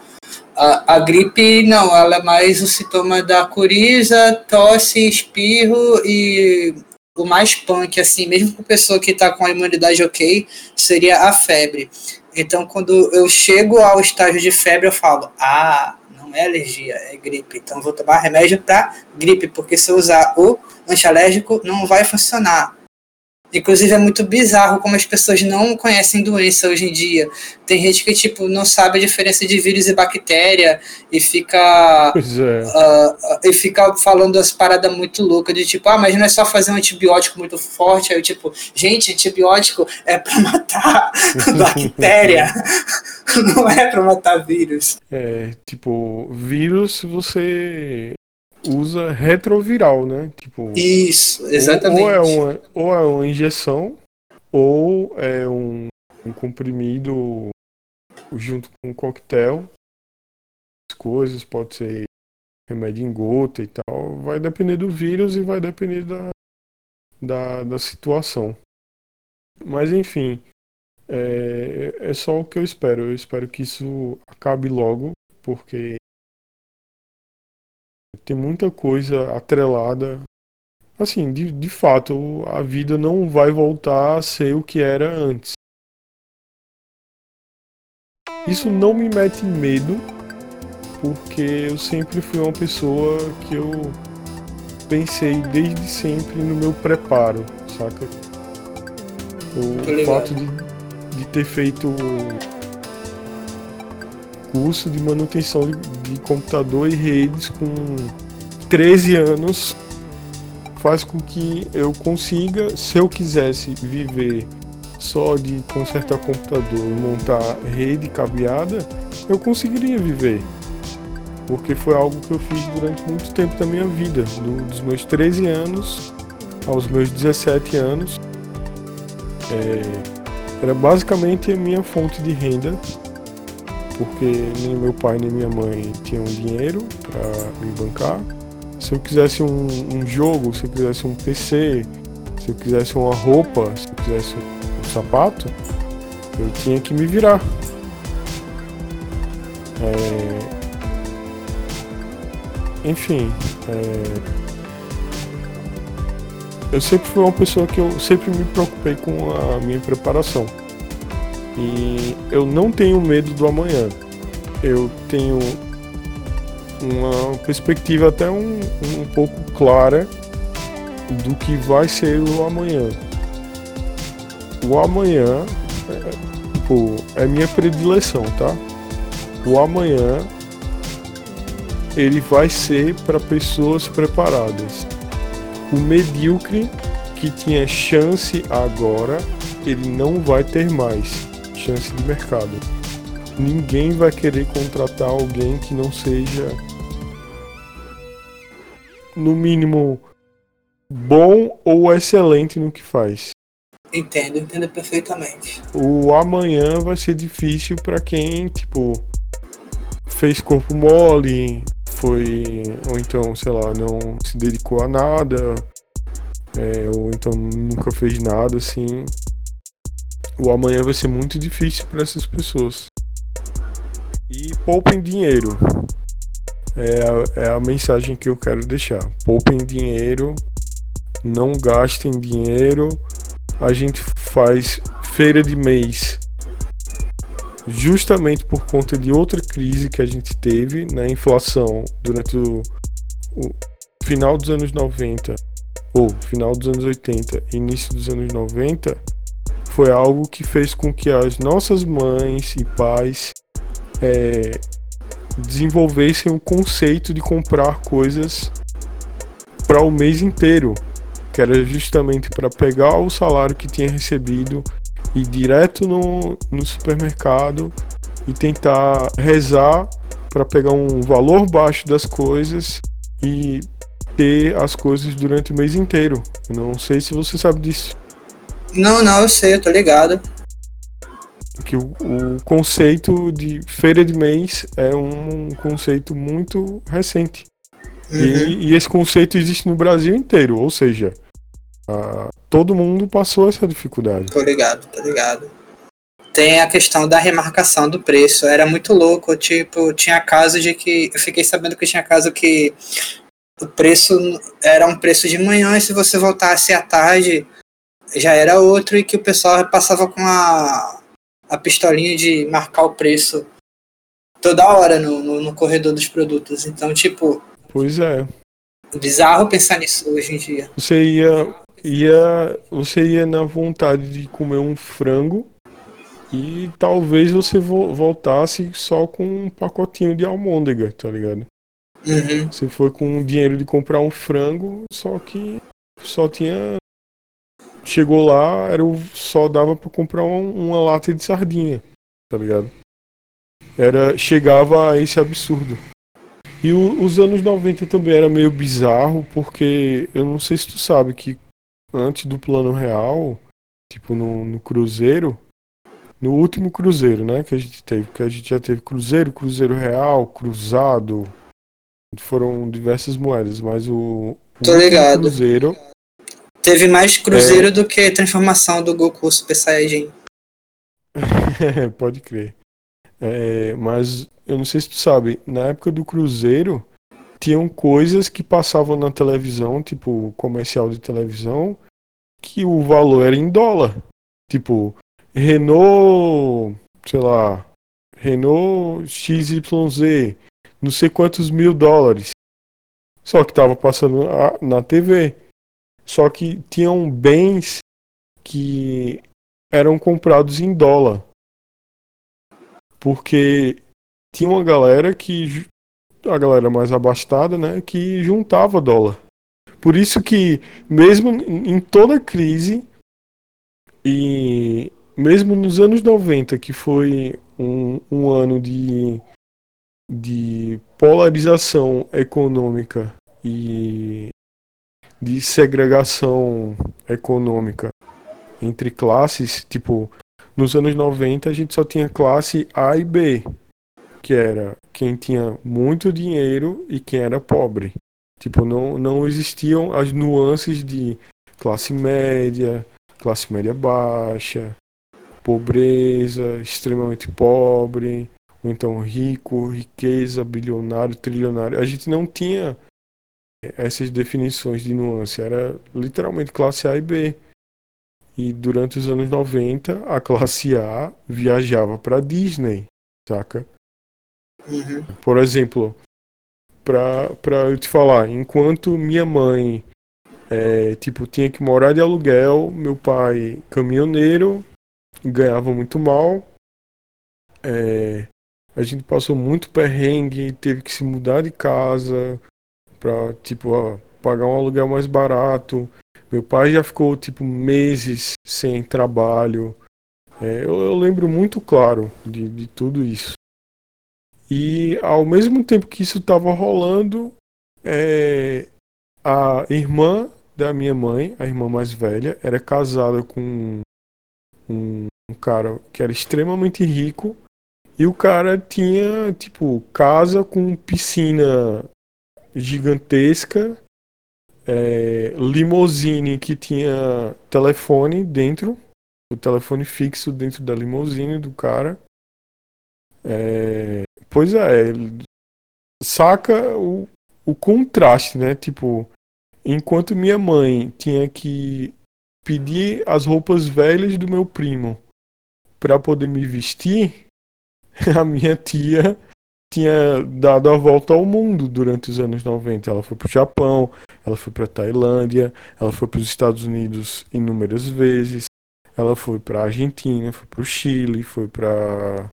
A, a, gripe, não, ela é mais o sintoma da coriza, tosse, espirro e o mais punk, assim, mesmo com pessoa que está com a imunidade ok, seria a febre. Então, quando eu chego ao estágio de febre, eu falo: ah, não é alergia, é gripe. Então vou tomar remédio para gripe, porque se eu usar o antialérgico não vai funcionar. Inclusive é muito bizarro como as pessoas não conhecem doença hoje em dia. Tem gente que tipo não sabe a diferença de vírus e bactéria e fica é. uh, e fica falando as paradas muito loucas de tipo, ah, mas não é só fazer um antibiótico muito forte. Aí tipo, gente, antibiótico é para matar bactéria, não é para matar vírus. É, tipo, vírus você usa retroviral, né? Tipo, Isso, exatamente. Ou, é uma, ou é uma injeção, ou é um, um comprimido junto com um coquetel. As coisas, pode ser remédio em gota e tal. Vai depender do vírus e vai depender da, da, da situação. Mas enfim, é, é só o que eu espero. Eu espero que isso acabe logo, porque tem muita coisa atrelada. Assim, de, de fato, a vida não vai voltar a ser o que era antes. Isso não me mete medo, porque eu sempre fui uma pessoa que eu pensei desde sempre no meu preparo, saca? O fato de, de ter feito curso de manutenção de, de computador e redes com 13 anos faz com que eu consiga, se eu quisesse viver só de consertar computador e montar rede cabeada, eu conseguiria viver. Porque foi algo que eu fiz durante muito tempo da minha vida, do, dos meus 13 anos aos meus 17 anos. É, era basicamente a minha fonte de renda porque nem meu pai nem minha mãe tinham dinheiro para me bancar. Se eu quisesse um, um, jogo, se eu quisesse um PC, se eu quisesse uma roupa, se eu quisesse um sapato, eu tinha que me virar. É... Enfim, é... eu sempre fui uma pessoa que eu sempre me preocupei com a minha preparação. E eu não tenho medo do amanhã. Eu tenho uma perspectiva até um, um pouco clara do que vai ser o amanhã. O amanhã é, tipo, é minha predileção, tá? O amanhã ele vai ser para pessoas preparadas. O medíocre que tinha chance agora, ele não vai ter mais chance de mercado. Ninguém vai querer contratar alguém que não seja, no mínimo, bom ou excelente no que faz. Entendo, entendo perfeitamente. O amanhã vai ser difícil para quem, tipo, fez corpo mole, foi. Ou então, sei lá, não se dedicou a nada, é, ou então nunca fez nada assim o amanhã vai ser muito difícil para essas pessoas. E poupem dinheiro. É a, é a mensagem que eu quero deixar. Poupem dinheiro, não gastem dinheiro. A gente faz feira de mês justamente por conta de outra crise que a gente teve na né? inflação durante o, o final dos anos 90 ou final dos anos 80 início dos anos 90 foi algo que fez com que as nossas mães e pais é, desenvolvessem o conceito de comprar coisas para o mês inteiro, que era justamente para pegar o salário que tinha recebido ir direto no, no supermercado e tentar rezar para pegar um valor baixo das coisas e ter as coisas durante o mês inteiro. Não sei se você sabe disso. Não, não, eu sei, eu tô ligado. Que o, o conceito de feira de mês é um conceito muito recente. Uhum. E, e, esse conceito existe no Brasil inteiro, ou seja, a, todo mundo passou essa dificuldade. Tô ligado, tô ligado. Tem a questão da remarcação do preço. Era muito louco, tipo, tinha caso de que. Eu fiquei sabendo que tinha caso que o preço era um preço de manhã e se você voltasse à tarde já era outro e que o pessoal passava com a, a pistolinha de marcar o preço toda hora no, no, no corredor dos produtos. Então, tipo. Pois é. Bizarro pensar nisso hoje em dia. Você ia, ia, você ia na vontade de comer um frango e talvez você vo voltasse só com um pacotinho de almôndega, tá ligado? Uhum. Você foi com o dinheiro de comprar um frango, só que só tinha. Chegou lá, era o... só dava para comprar um, uma lata de sardinha, tá ligado? Era, chegava a esse absurdo. E o, os anos 90 também era meio bizarro, porque eu não sei se tu sabe que antes do plano real, tipo no, no Cruzeiro, no último Cruzeiro, né, que a gente teve, que a gente já teve Cruzeiro, Cruzeiro Real, Cruzado, foram diversas moedas, mas o, o Tô ligado. Cruzeiro teve mais Cruzeiro é... do que transformação do Goku Super Saiyajin. Pode crer. É, mas eu não sei se tu sabe, na época do Cruzeiro tinham coisas que passavam na televisão, tipo comercial de televisão, que o valor era em dólar. Tipo, Renault, sei lá, Renault XYZ, não sei quantos mil dólares. Só que tava passando na TV. Só que tinham bens que eram comprados em dólar porque tinha uma galera que a galera mais abastada, né, que juntava dólar. Por isso que mesmo em toda crise e mesmo nos anos 90, que foi um, um ano de, de polarização econômica e de segregação econômica entre classes, tipo, nos anos 90 a gente só tinha classe A e B, que era quem tinha muito dinheiro e quem era pobre. Tipo, não, não existiam as nuances de classe média, classe média baixa, pobreza, extremamente pobre, ou então rico, riqueza, bilionário, trilionário. A gente não tinha essas definições de nuance, era literalmente classe A e B. E durante os anos 90, a classe A viajava para Disney, saca? Uhum. Por exemplo, para eu te falar, enquanto minha mãe é, tipo, tinha que morar de aluguel, meu pai caminhoneiro, ganhava muito mal. É, a gente passou muito perrengue, teve que se mudar de casa para tipo, ó, pagar um aluguel mais barato. Meu pai já ficou tipo meses sem trabalho. É, eu, eu, lembro muito claro de, de tudo isso. E ao mesmo tempo que isso estava rolando, é, a irmã da minha mãe, a irmã mais velha, era casada com um, um cara que era extremamente rico. E o cara tinha, tipo, casa com piscina gigantesca é, limousine que tinha telefone dentro, o telefone fixo dentro da limousine do cara. É, pois é, saca o, o contraste, né? Tipo, enquanto minha mãe tinha que pedir as roupas velhas do meu primo para poder me vestir, a minha tia tinha dado a volta ao mundo durante os anos 90. Ela foi para o Japão, ela foi para a Tailândia, ela foi para os Estados Unidos inúmeras vezes, ela foi para a Argentina, foi para o Chile, foi para,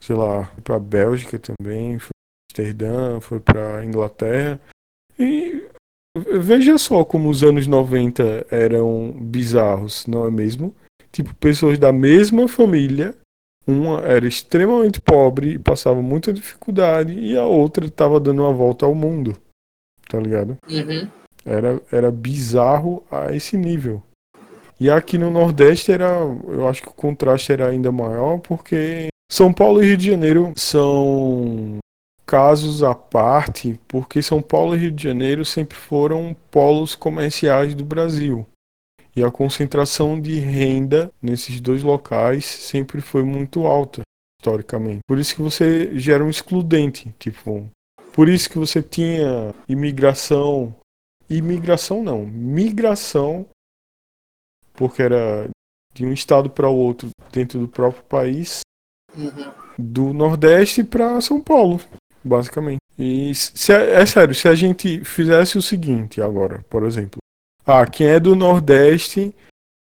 sei lá, para a Bélgica também, foi para Amsterdã, foi para Inglaterra. E veja só como os anos 90 eram bizarros, não é mesmo? Tipo, pessoas da mesma família uma era extremamente pobre e passava muita dificuldade, e a outra estava dando uma volta ao mundo. Tá ligado? Uhum. Era, era bizarro a esse nível. E aqui no Nordeste era. Eu acho que o contraste era ainda maior, porque São Paulo e Rio de Janeiro são casos à parte, porque São Paulo e Rio de Janeiro sempre foram polos comerciais do Brasil. E a concentração de renda nesses dois locais sempre foi muito alta, historicamente. Por isso que você gera um excludente, tipo. Por isso que você tinha imigração. Imigração não, migração, porque era de um estado para o outro dentro do próprio país. Uhum. Do Nordeste para São Paulo, basicamente. E se, é, é sério, se a gente fizesse o seguinte agora, por exemplo. Ah, quem é do Nordeste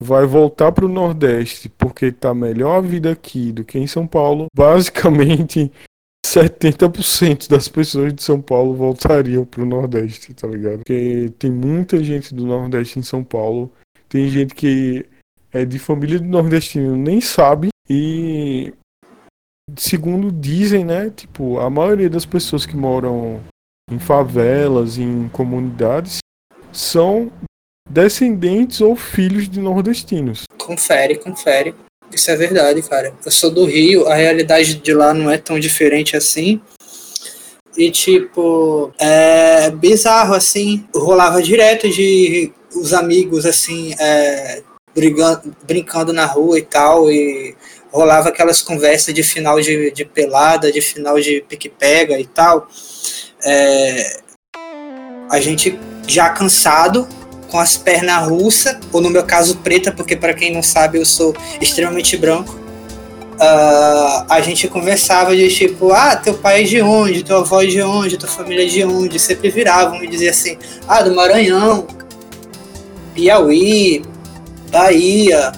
vai voltar para o Nordeste porque tá melhor a vida aqui do que em São Paulo. Basicamente, 70% das pessoas de São Paulo voltariam para o Nordeste, tá ligado? Porque tem muita gente do Nordeste em São Paulo. Tem gente que é de família de nordestino nem sabe e segundo dizem, né, tipo, a maioria das pessoas que moram em favelas, em comunidades, são descendentes ou filhos de nordestinos. Confere, confere. Isso é verdade, cara. Eu sou do Rio, a realidade de lá não é tão diferente assim. E, tipo, é bizarro, assim. Rolava direto de os amigos, assim, é, brigando, brincando na rua e tal. E rolava aquelas conversas de final de, de pelada, de final de pique-pega e tal. É, a gente já cansado, com as pernas russas, ou no meu caso preta, porque para quem não sabe eu sou extremamente branco. Uh, a gente conversava de tipo, ah, teu pai é de onde, tua avó é de onde, tua família é de onde, sempre viravam e diziam assim, ah, do Maranhão, Piauí, Bahia,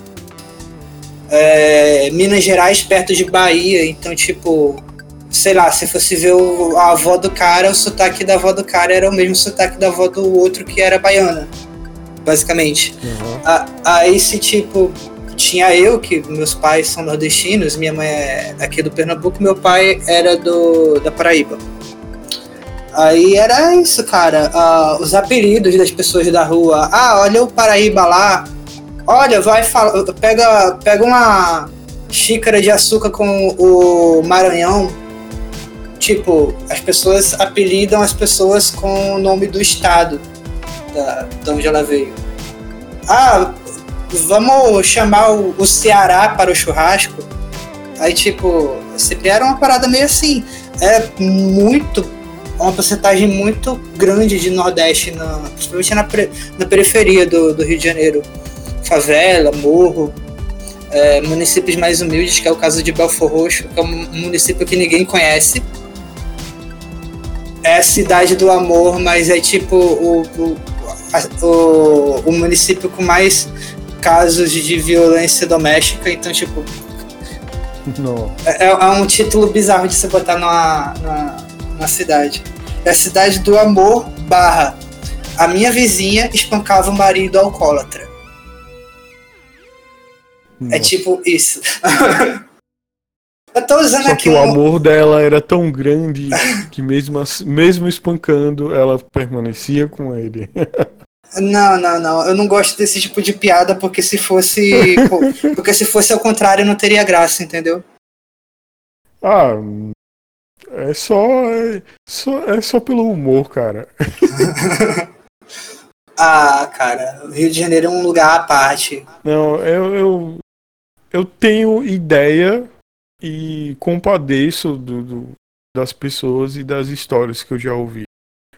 é, Minas Gerais perto de Bahia, então tipo, sei lá, se fosse ver o, a avó do cara, o sotaque da avó do cara era o mesmo sotaque da avó do outro que era baiana basicamente. Uhum. aí se tipo, tinha eu, que meus pais são nordestinos, minha mãe é aqui do Pernambuco, meu pai era do da Paraíba. Aí era isso, cara. Os apelidos das pessoas da rua. Ah, olha o Paraíba lá. Olha, vai pega, pega uma xícara de açúcar com o Maranhão. Tipo, as pessoas apelidam as pessoas com o nome do estado da, de onde ela veio. Ah, vamos chamar o, o Ceará para o churrasco. Aí, tipo, sempre era uma parada meio assim. É muito. Uma porcentagem muito grande de Nordeste, na, principalmente na, na periferia do, do Rio de Janeiro. Favela, morro, é, municípios mais humildes, que é o caso de Belfor Roxo, que é um município que ninguém conhece. É a cidade do amor, mas é tipo o, o o, o município com mais casos de violência doméstica, então, tipo. É, é, é, um título bizarro de se botar numa, numa, numa cidade. É a cidade do amor barra. A minha vizinha espancava o marido alcoólatra. É Nossa. É tipo isso. Eu tô usando Só aqui que o amor dela era tão grande que mesmo, mesmo espancando, ela permanecia com ele. Não, não, não. Eu não gosto desse tipo de piada porque se fosse. porque se fosse ao contrário não teria graça, entendeu? Ah. É só. É só, é só pelo humor, cara. ah, cara. O Rio de Janeiro é um lugar à parte. Não, eu, eu, eu tenho ideia e compadeço do, do, das pessoas e das histórias que eu já ouvi.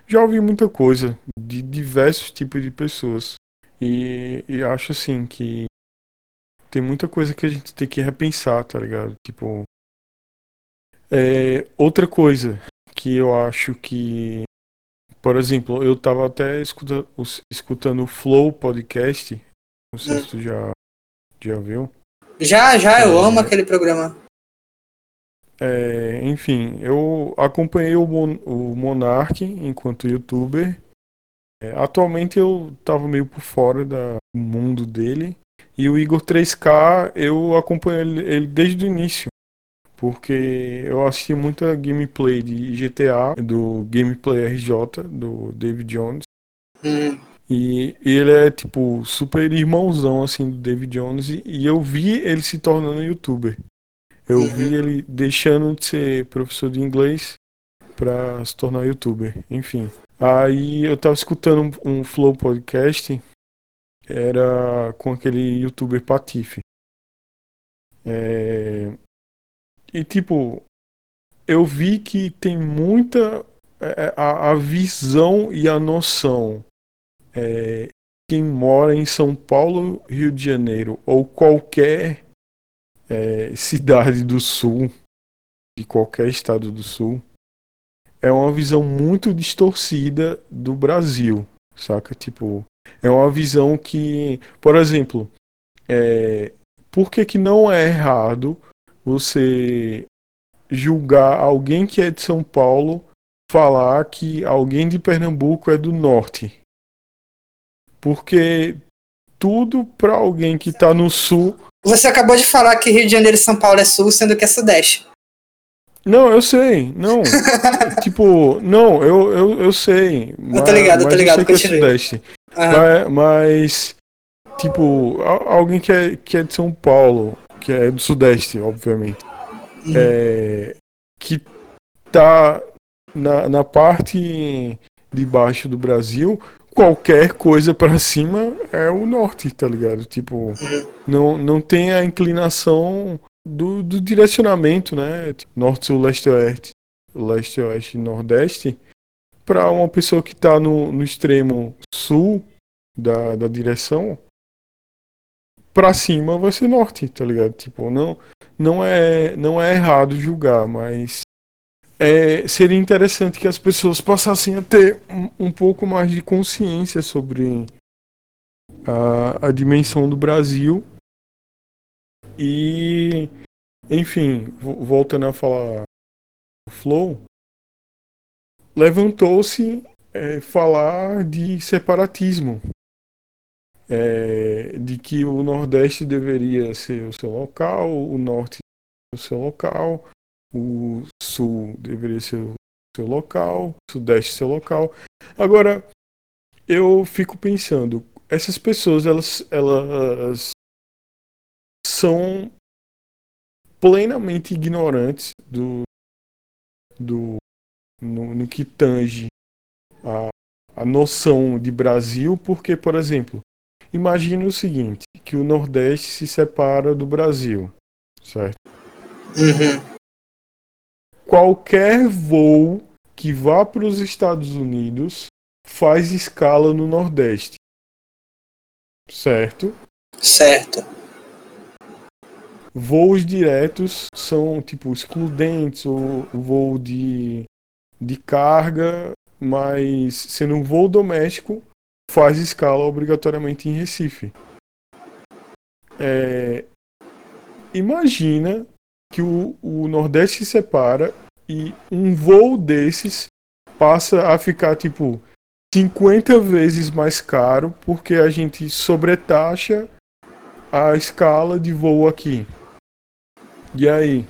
Já ouvi muita coisa de diversos tipos de pessoas. E, e acho assim que tem muita coisa que a gente tem que repensar, tá ligado? Tipo. É, outra coisa que eu acho que. Por exemplo, eu tava até escuta, escutando o Flow Podcast. Não sei se tu já, já viu. Já, já, eu é, amo aquele programa. É, enfim, eu acompanhei o, Mon o Monark enquanto youtuber. É, atualmente eu tava meio por fora da, do mundo dele. E o Igor 3K eu acompanho ele, ele desde o início. Porque eu assisti muita gameplay de GTA, do Gameplay RJ, do David Jones. Hum. E ele é, tipo, super irmãozão, assim, do David Jones. E, e eu vi ele se tornando youtuber. Eu vi ele deixando de ser professor de inglês para se tornar youtuber. Enfim. Aí eu tava escutando um, um Flow podcast, era com aquele youtuber Patife. É... E tipo, eu vi que tem muita é, a, a visão e a noção. É, quem mora em São Paulo, Rio de Janeiro ou qualquer é, cidade do sul de qualquer estado do sul, é uma visão muito distorcida do Brasil, saca? Tipo, é uma visão que, por exemplo, é, por que, que não é errado você julgar alguém que é de São Paulo falar que alguém de Pernambuco é do norte? Porque tudo para alguém que tá no sul. Você acabou de falar que Rio de Janeiro e São Paulo é sul, sendo que é sudeste. Não, eu sei, não. tipo, não, eu, eu, eu sei. Eu tô ligado, eu tô ligado, que é sudeste. Mas, mas, tipo, alguém que é, que é de São Paulo, que é do sudeste, obviamente, uhum. é, que tá na, na parte de baixo do Brasil, qualquer coisa para cima é o norte, tá ligado? Tipo, não, não tem a inclinação do, do direcionamento, né? Norte, sul, leste, oeste, leste, oeste nordeste. Para uma pessoa que tá no, no extremo sul da, da direção, para cima vai ser norte, tá ligado? Tipo, não, não, é, não é errado julgar, mas é, seria interessante que as pessoas passassem a ter um, um pouco mais de consciência sobre a, a, dimensão do Brasil. E, enfim, voltando a falar o Flow, levantou-se é, falar de separatismo. É, de que o Nordeste deveria ser o seu local, o Norte o seu local, o sul deveria ser o seu local, o sudeste seu local. Agora, eu fico pensando, essas pessoas, elas, elas são plenamente ignorantes do, do no, no que tange a, a noção de Brasil, porque, por exemplo, imagine o seguinte, que o Nordeste se separa do Brasil, certo? Uhum qualquer voo que vá para os Estados Unidos faz escala no Nordeste. Certo? Certo. Voos diretos são tipo excludentes ou voo de, de carga, mas sendo um voo doméstico faz escala obrigatoriamente em Recife. É, imagina que o, o Nordeste se separa e um voo desses passa a ficar tipo 50 vezes mais caro porque a gente sobretaxa a escala de voo aqui. E aí?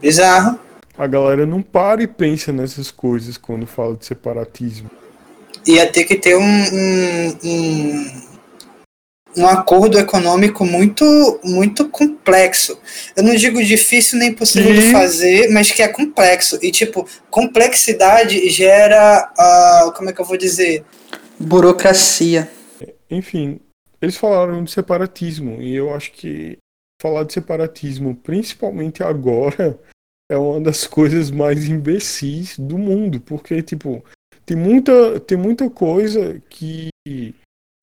Bizarro. A galera não para e pensa nessas coisas quando fala de separatismo. Ia ter que ter um, um, um um acordo econômico muito muito complexo. Eu não digo difícil nem possível de fazer, mas que é complexo. E, tipo, complexidade gera, uh, como é que eu vou dizer? Burocracia. Enfim, eles falaram de separatismo, e eu acho que falar de separatismo, principalmente agora, é uma das coisas mais imbecis do mundo, porque, tipo, tem muita, tem muita coisa que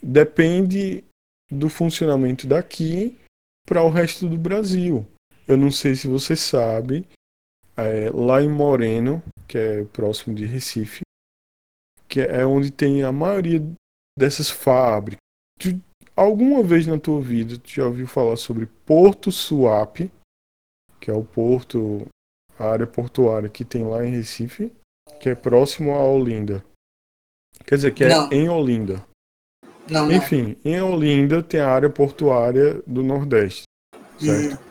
depende do funcionamento daqui para o resto do Brasil. Eu não sei se você sabe, é, lá em Moreno, que é próximo de Recife, que é onde tem a maioria dessas fábricas. Tu, alguma vez na tua vida tu já ouviu falar sobre Porto Suape, que é o porto, a área portuária que tem lá em Recife, que é próximo a Olinda. Quer dizer, que é não. em Olinda. Não, Enfim, não. em Olinda tem a área portuária do Nordeste, certo?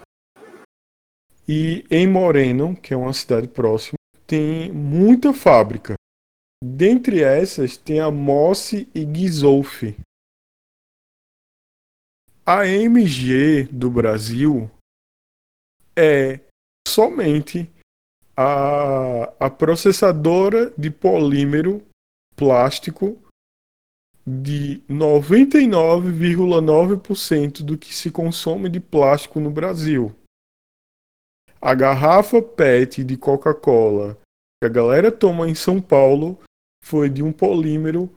E em Moreno, que é uma cidade próxima, tem muita fábrica. Dentre essas tem a Mosse e Gizolf. A MG do Brasil é somente a, a processadora de polímero plástico de 99,9% do que se consome de plástico no Brasil. A garrafa PET de Coca-Cola que a galera toma em São Paulo foi de um polímero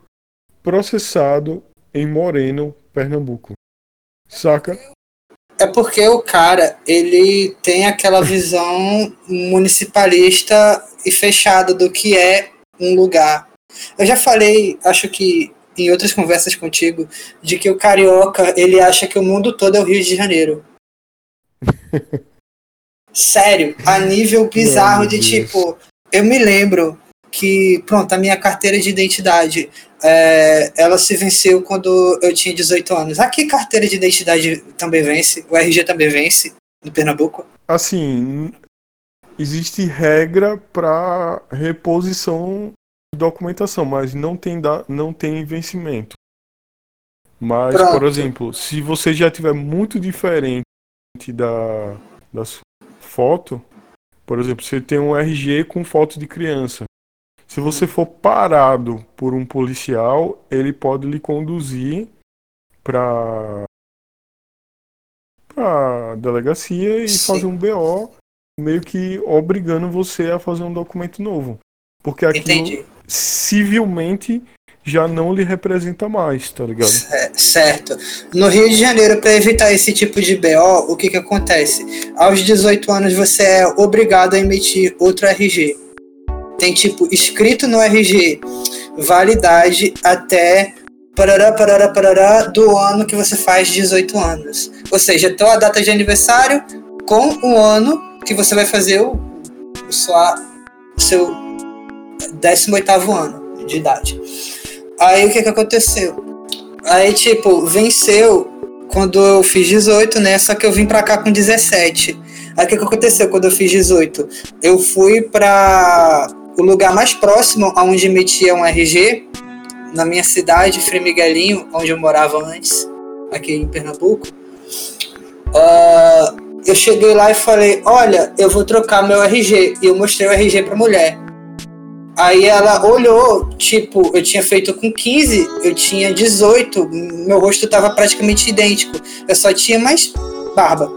processado em Moreno, Pernambuco. Saca? É porque o cara, ele tem aquela visão municipalista e fechada do que é um lugar. Eu já falei, acho que em outras conversas contigo, de que o carioca, ele acha que o mundo todo é o Rio de Janeiro. Sério, a nível bizarro de tipo, eu me lembro que, pronto, a minha carteira de identidade, é, ela se venceu quando eu tinha 18 anos. Aqui carteira de identidade também vence, o RG também vence, no Pernambuco. Assim, existe regra para reposição documentação, mas não tem, da, não tem vencimento. Mas, Pronto. por exemplo, se você já tiver muito diferente da, da sua foto, por exemplo, você tem um RG com foto de criança. Se você for parado por um policial, ele pode lhe conduzir para a delegacia e Sim. fazer um BO, meio que obrigando você a fazer um documento novo. Porque aquilo Entendi. civilmente já não lhe representa mais, tá ligado? Certo. No Rio de Janeiro, para evitar esse tipo de BO, o que que acontece? Aos 18 anos você é obrigado a emitir outro RG tem tipo escrito no RG validade até parará, parará, parará, do ano que você faz 18 anos. Ou seja, tua data de aniversário com o ano que você vai fazer o, o, sua, o seu 18 ano de idade. Aí o que que aconteceu? Aí, tipo, venceu quando eu fiz 18, né? Só que eu vim pra cá com 17. Aí o que, que aconteceu quando eu fiz 18? Eu fui pra o lugar mais próximo aonde emitia um RG, na minha cidade, Frei Miguelinho, onde eu morava antes, aqui em Pernambuco, uh, eu cheguei lá e falei, olha, eu vou trocar meu RG. E eu mostrei o RG pra mulher. Aí ela olhou, tipo, eu tinha feito com 15, eu tinha 18, meu rosto tava praticamente idêntico. Eu só tinha mais barba.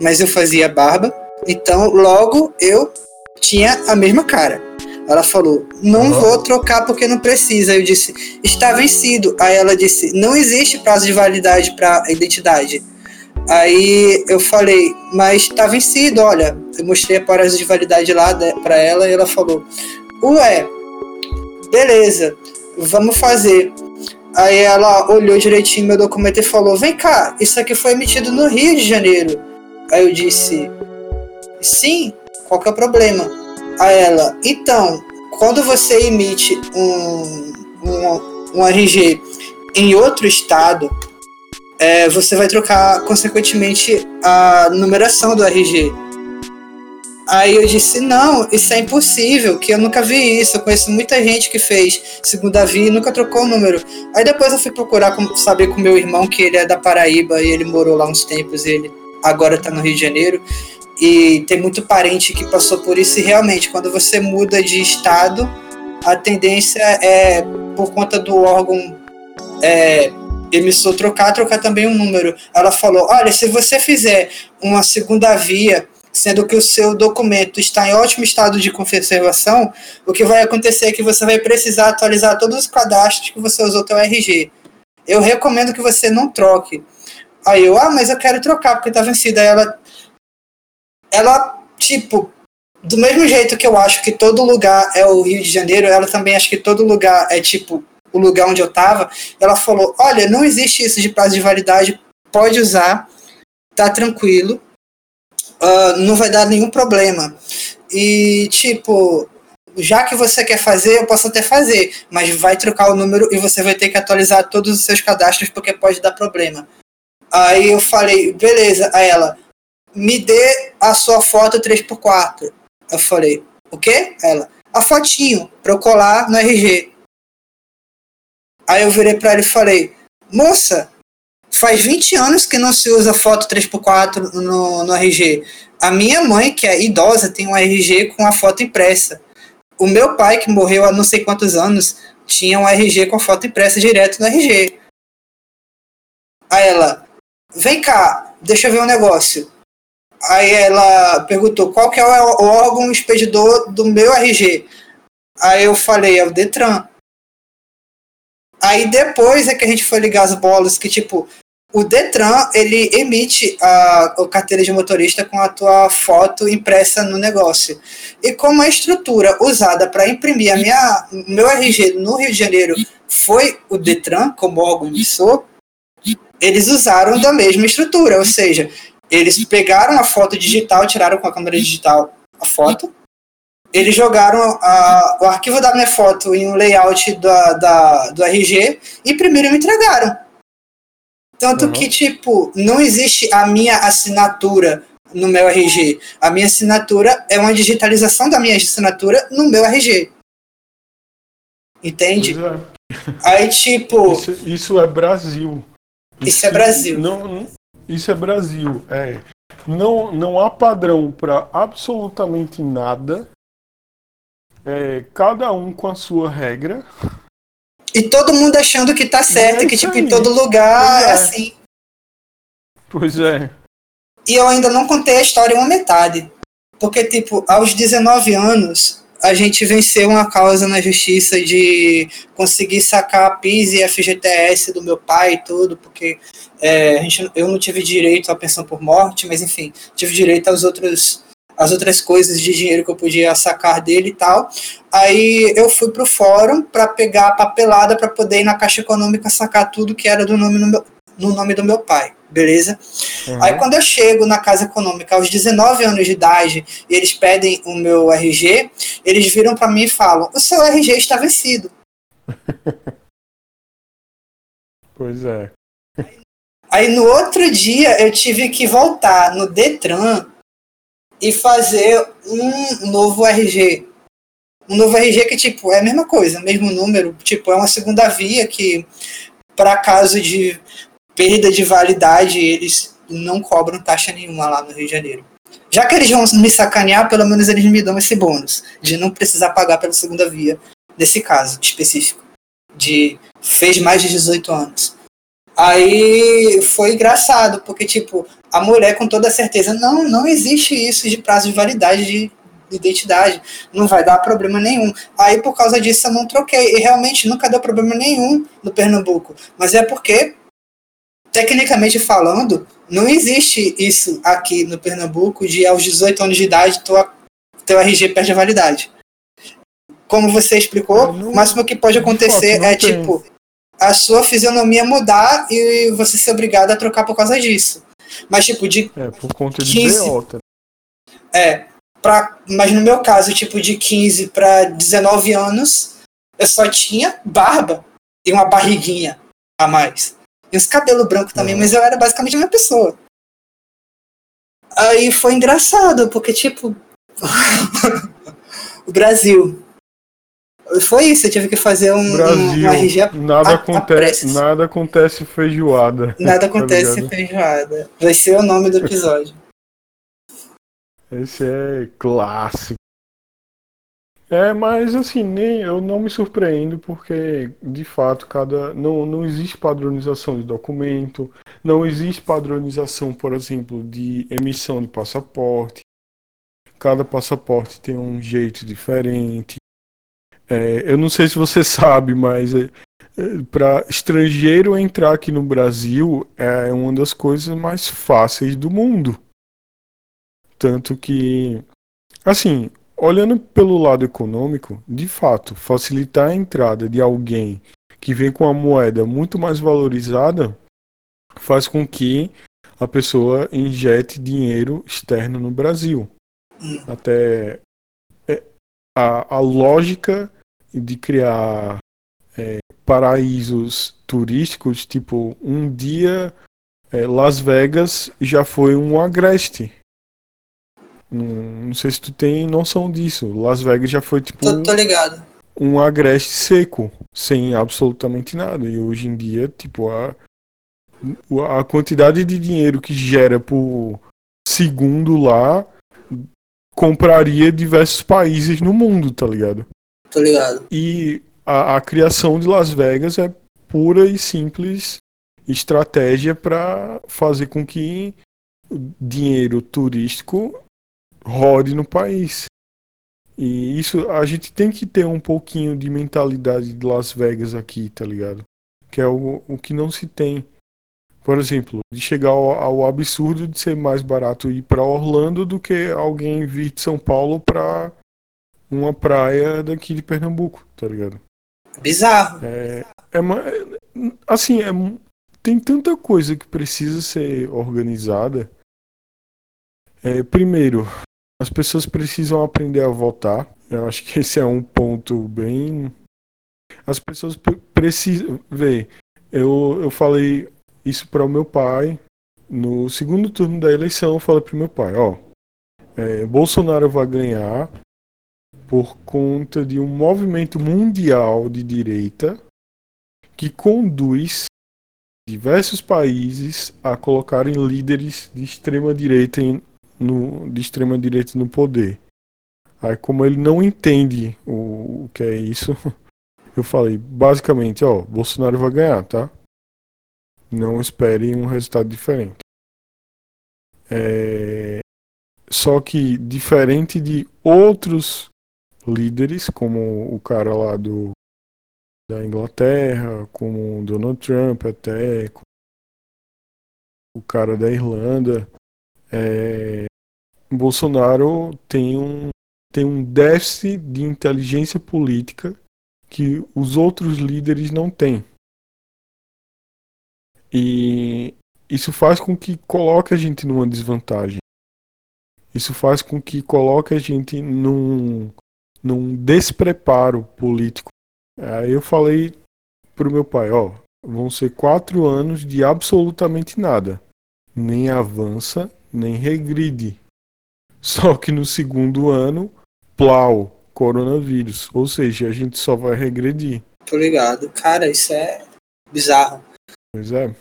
Mas eu fazia barba, então logo eu tinha a mesma cara. Ela falou: Não uhum. vou trocar porque não precisa. Eu disse: Está vencido. Aí ela disse: Não existe prazo de validade para identidade. Aí eu falei: Mas está vencido. Olha, eu mostrei a prazo de validade lá para ela e ela falou: Ué, beleza, vamos fazer. Aí ela olhou direitinho meu documento e falou: Vem cá, isso aqui foi emitido no Rio de Janeiro. Aí eu disse: Sim, qual que é o problema? a ela: então, quando você emite um, um, um RG em outro estado, é, você vai trocar, consequentemente, a numeração do RG. Aí eu disse, não, isso é impossível, que eu nunca vi isso, eu conheço muita gente que fez segundo Davi e nunca trocou o número. Aí depois eu fui procurar saber com meu irmão, que ele é da Paraíba e ele morou lá uns tempos, ele agora está no Rio de Janeiro. E tem muito parente que passou por isso e realmente quando você muda de estado a tendência é por conta do órgão é, emissor trocar trocar também um número. Ela falou olha se você fizer uma segunda via sendo que o seu documento está em ótimo estado de conservação o que vai acontecer é que você vai precisar atualizar todos os cadastros que você usou teu RG eu recomendo que você não troque. Aí eu ah mas eu quero trocar porque está vencida. Ela ela, tipo, do mesmo jeito que eu acho que todo lugar é o Rio de Janeiro, ela também acha que todo lugar é, tipo, o lugar onde eu tava. Ela falou: olha, não existe isso de prazo de validade, pode usar, tá tranquilo, uh, não vai dar nenhum problema. E, tipo, já que você quer fazer, eu posso até fazer, mas vai trocar o número e você vai ter que atualizar todos os seus cadastros porque pode dar problema. Aí eu falei, beleza, a ela me dê a sua foto 3x4. Eu falei, o quê? Ela, a fotinho, pra eu colar no RG. Aí eu virei pra ela e falei, moça, faz 20 anos que não se usa foto 3x4 no, no RG. A minha mãe, que é idosa, tem um RG com a foto impressa. O meu pai, que morreu há não sei quantos anos, tinha um RG com foto impressa direto no RG. Aí ela, vem cá, deixa eu ver um negócio. Aí ela perguntou qual que é o órgão expedidor do meu RG. Aí eu falei, é o Detran. Aí depois é que a gente foi ligar as bolas, que tipo, o Detran ele emite a, a carteira de motorista com a tua foto impressa no negócio. E como a estrutura usada para imprimir a minha meu RG no Rio de Janeiro foi o Detran como órgão emissor, eles usaram da mesma estrutura, ou seja, eles pegaram a foto digital, tiraram com a câmera digital a foto, eles jogaram a, o arquivo da minha foto em um layout da, da, do RG, e me entregaram. Tanto uhum. que, tipo, não existe a minha assinatura no meu RG. A minha assinatura é uma digitalização da minha assinatura no meu RG. Entende? É. Aí, tipo. Isso, isso, é Brasil. Isso, isso é Brasil. Não, isso é Brasil. É. Não, não há padrão para absolutamente nada. É, cada um com a sua regra. E todo mundo achando que tá certo, é que tipo, aí. em todo lugar é. assim. Pois é. E eu ainda não contei a história uma metade. Porque, tipo, aos 19 anos, a gente venceu uma causa na justiça de conseguir sacar a PIS e FGTS do meu pai e tudo, porque é, gente, eu não tive direito à pensão por morte, mas enfim, tive direito aos outros as outras coisas de dinheiro que eu podia sacar dele e tal. Aí eu fui pro fórum para pegar a papelada para poder ir na Caixa Econômica sacar tudo que era do nome no, meu, no nome do meu pai, beleza? Uhum. Aí quando eu chego na Casa Econômica aos 19 anos de idade e eles pedem o meu RG, eles viram para mim e falam: "O seu RG está vencido". pois é. Aí no outro dia eu tive que voltar no Detran e fazer um novo RG. Um novo RG que, tipo, é a mesma coisa, mesmo número, tipo, é uma segunda via que, para caso de perda de validade, eles não cobram taxa nenhuma lá no Rio de Janeiro. Já que eles vão me sacanear, pelo menos eles me dão esse bônus, de não precisar pagar pela segunda via, nesse caso específico, de fez mais de 18 anos. Aí foi engraçado, porque, tipo, a mulher com toda certeza, não, não existe isso de prazo de validade de, de identidade, não vai dar problema nenhum. Aí, por causa disso, eu não troquei. E realmente nunca deu problema nenhum no Pernambuco. Mas é porque, tecnicamente falando, não existe isso aqui no Pernambuco de aos 18 anos de idade tua, teu RG perde a validade. Como você explicou, o máximo que pode acontecer é tipo a sua fisionomia mudar e você ser obrigado a trocar por causa disso. Mas, tipo, de. É, por conta de 15, BO, É. Pra, mas no meu caso, tipo, de 15 para 19 anos, eu só tinha barba e uma barriguinha a mais. E os cabelos brancos também, uhum. mas eu era basicamente a mesma pessoa. Aí foi engraçado, porque, tipo. o Brasil. Foi isso, eu tive que fazer um, Brasil, um RG nada, a, acontece, a nada acontece feijoada. Nada tá acontece tá feijoada. Vai ser o nome do episódio. Esse é clássico. É, mas assim, nem eu não me surpreendo porque de fato cada não, não existe padronização de documento, não existe padronização, por exemplo, de emissão de passaporte. Cada passaporte tem um jeito diferente. É, eu não sei se você sabe, mas é, é para estrangeiro entrar aqui no Brasil é uma das coisas mais fáceis do mundo. Tanto que, assim, olhando pelo lado econômico, de fato, facilitar a entrada de alguém que vem com a moeda muito mais valorizada faz com que a pessoa injete dinheiro externo no Brasil. Hum. Até é, a, a lógica de criar é, paraísos turísticos, tipo, um dia é, Las Vegas já foi um agreste. Não, não, sei se tu tem noção disso. Las Vegas já foi tipo. Tô, tô ligado. Um agreste seco, sem absolutamente nada. E hoje em dia, tipo, a, a quantidade de dinheiro que gera por segundo lá compraria diversos países no mundo, tá ligado? Tô ligado. E a, a criação de Las Vegas é pura e simples estratégia para fazer com que dinheiro turístico rode no país. E isso a gente tem que ter um pouquinho de mentalidade de Las Vegas aqui, tá ligado? Que é o, o que não se tem. por exemplo, de chegar ao, ao absurdo de ser mais barato ir para Orlando do que alguém vir de São Paulo para uma praia daqui de Pernambuco, tá ligado? Bizarro. É, é assim, é, tem tanta coisa que precisa ser organizada. É, primeiro, as pessoas precisam aprender a votar. Eu acho que esse é um ponto bem. As pessoas precisam. Ver, eu, eu falei isso para o meu pai. No segundo turno da eleição, eu falei para meu pai: ó, é, Bolsonaro vai ganhar por conta de um movimento mundial de direita que conduz diversos países a colocarem líderes de extrema direita no, de extrema direita no poder. Aí como ele não entende o, o que é isso, eu falei, basicamente, ó, Bolsonaro vai ganhar, tá? Não espere um resultado diferente. É... Só que diferente de outros líderes, como o cara lá do da Inglaterra, como Donald Trump até, o cara da Irlanda, é, Bolsonaro tem um, tem um déficit de inteligência política que os outros líderes não têm. E isso faz com que coloque a gente numa desvantagem. Isso faz com que coloque a gente num, num despreparo político. Aí eu falei pro meu pai, ó, vão ser quatro anos de absolutamente nada. Nem avança, nem regride. Só que no segundo ano, plau, coronavírus. Ou seja, a gente só vai regredir. Tô ligado. Cara, isso é bizarro. Pois é.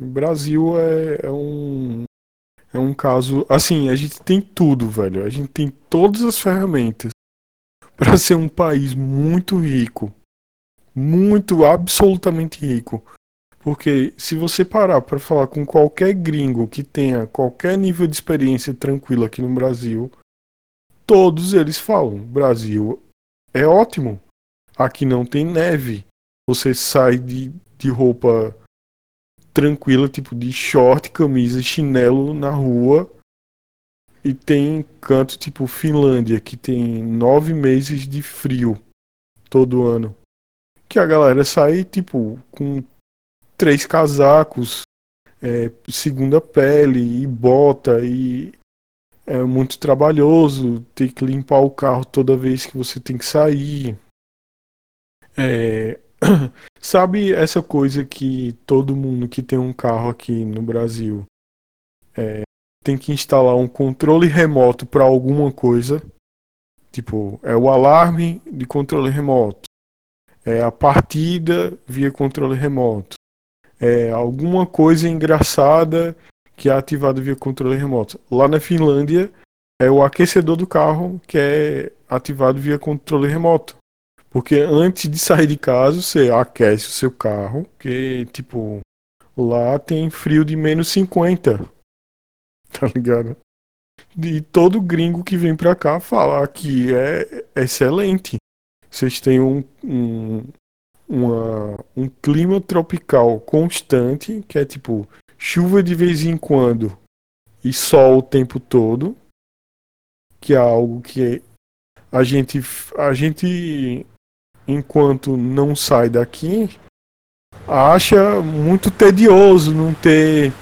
O Brasil é, é um. É um caso. Assim, a gente tem tudo, velho. A gente tem todas as ferramentas para ser um país muito rico, muito absolutamente rico. Porque se você parar para falar com qualquer gringo que tenha qualquer nível de experiência tranquilo aqui no Brasil, todos eles falam: Brasil é ótimo. Aqui não tem neve. Você sai de, de roupa tranquila, tipo de short, camisa, chinelo na rua e tem canto tipo Finlândia, que tem nove meses de frio todo ano. Que a galera sai tipo com três casacos, é, segunda pele e bota e é muito trabalhoso, tem que limpar o carro toda vez que você tem que sair. É, sabe essa coisa que todo mundo que tem um carro aqui no Brasil é, tem que instalar um controle remoto para alguma coisa. Tipo, é o alarme de controle remoto. É a partida via controle remoto. É alguma coisa engraçada que é ativada via controle remoto. Lá na Finlândia é o aquecedor do carro que é ativado via controle remoto. Porque antes de sair de casa, você aquece o seu carro, que tipo, lá tem frio de menos 50 tá ligado? E todo gringo que vem pra cá fala que é excelente. Vocês têm um, um, uma, um clima tropical constante, que é tipo chuva de vez em quando e sol o tempo todo, que é algo que a gente, a gente enquanto não sai daqui, acha muito tedioso não ter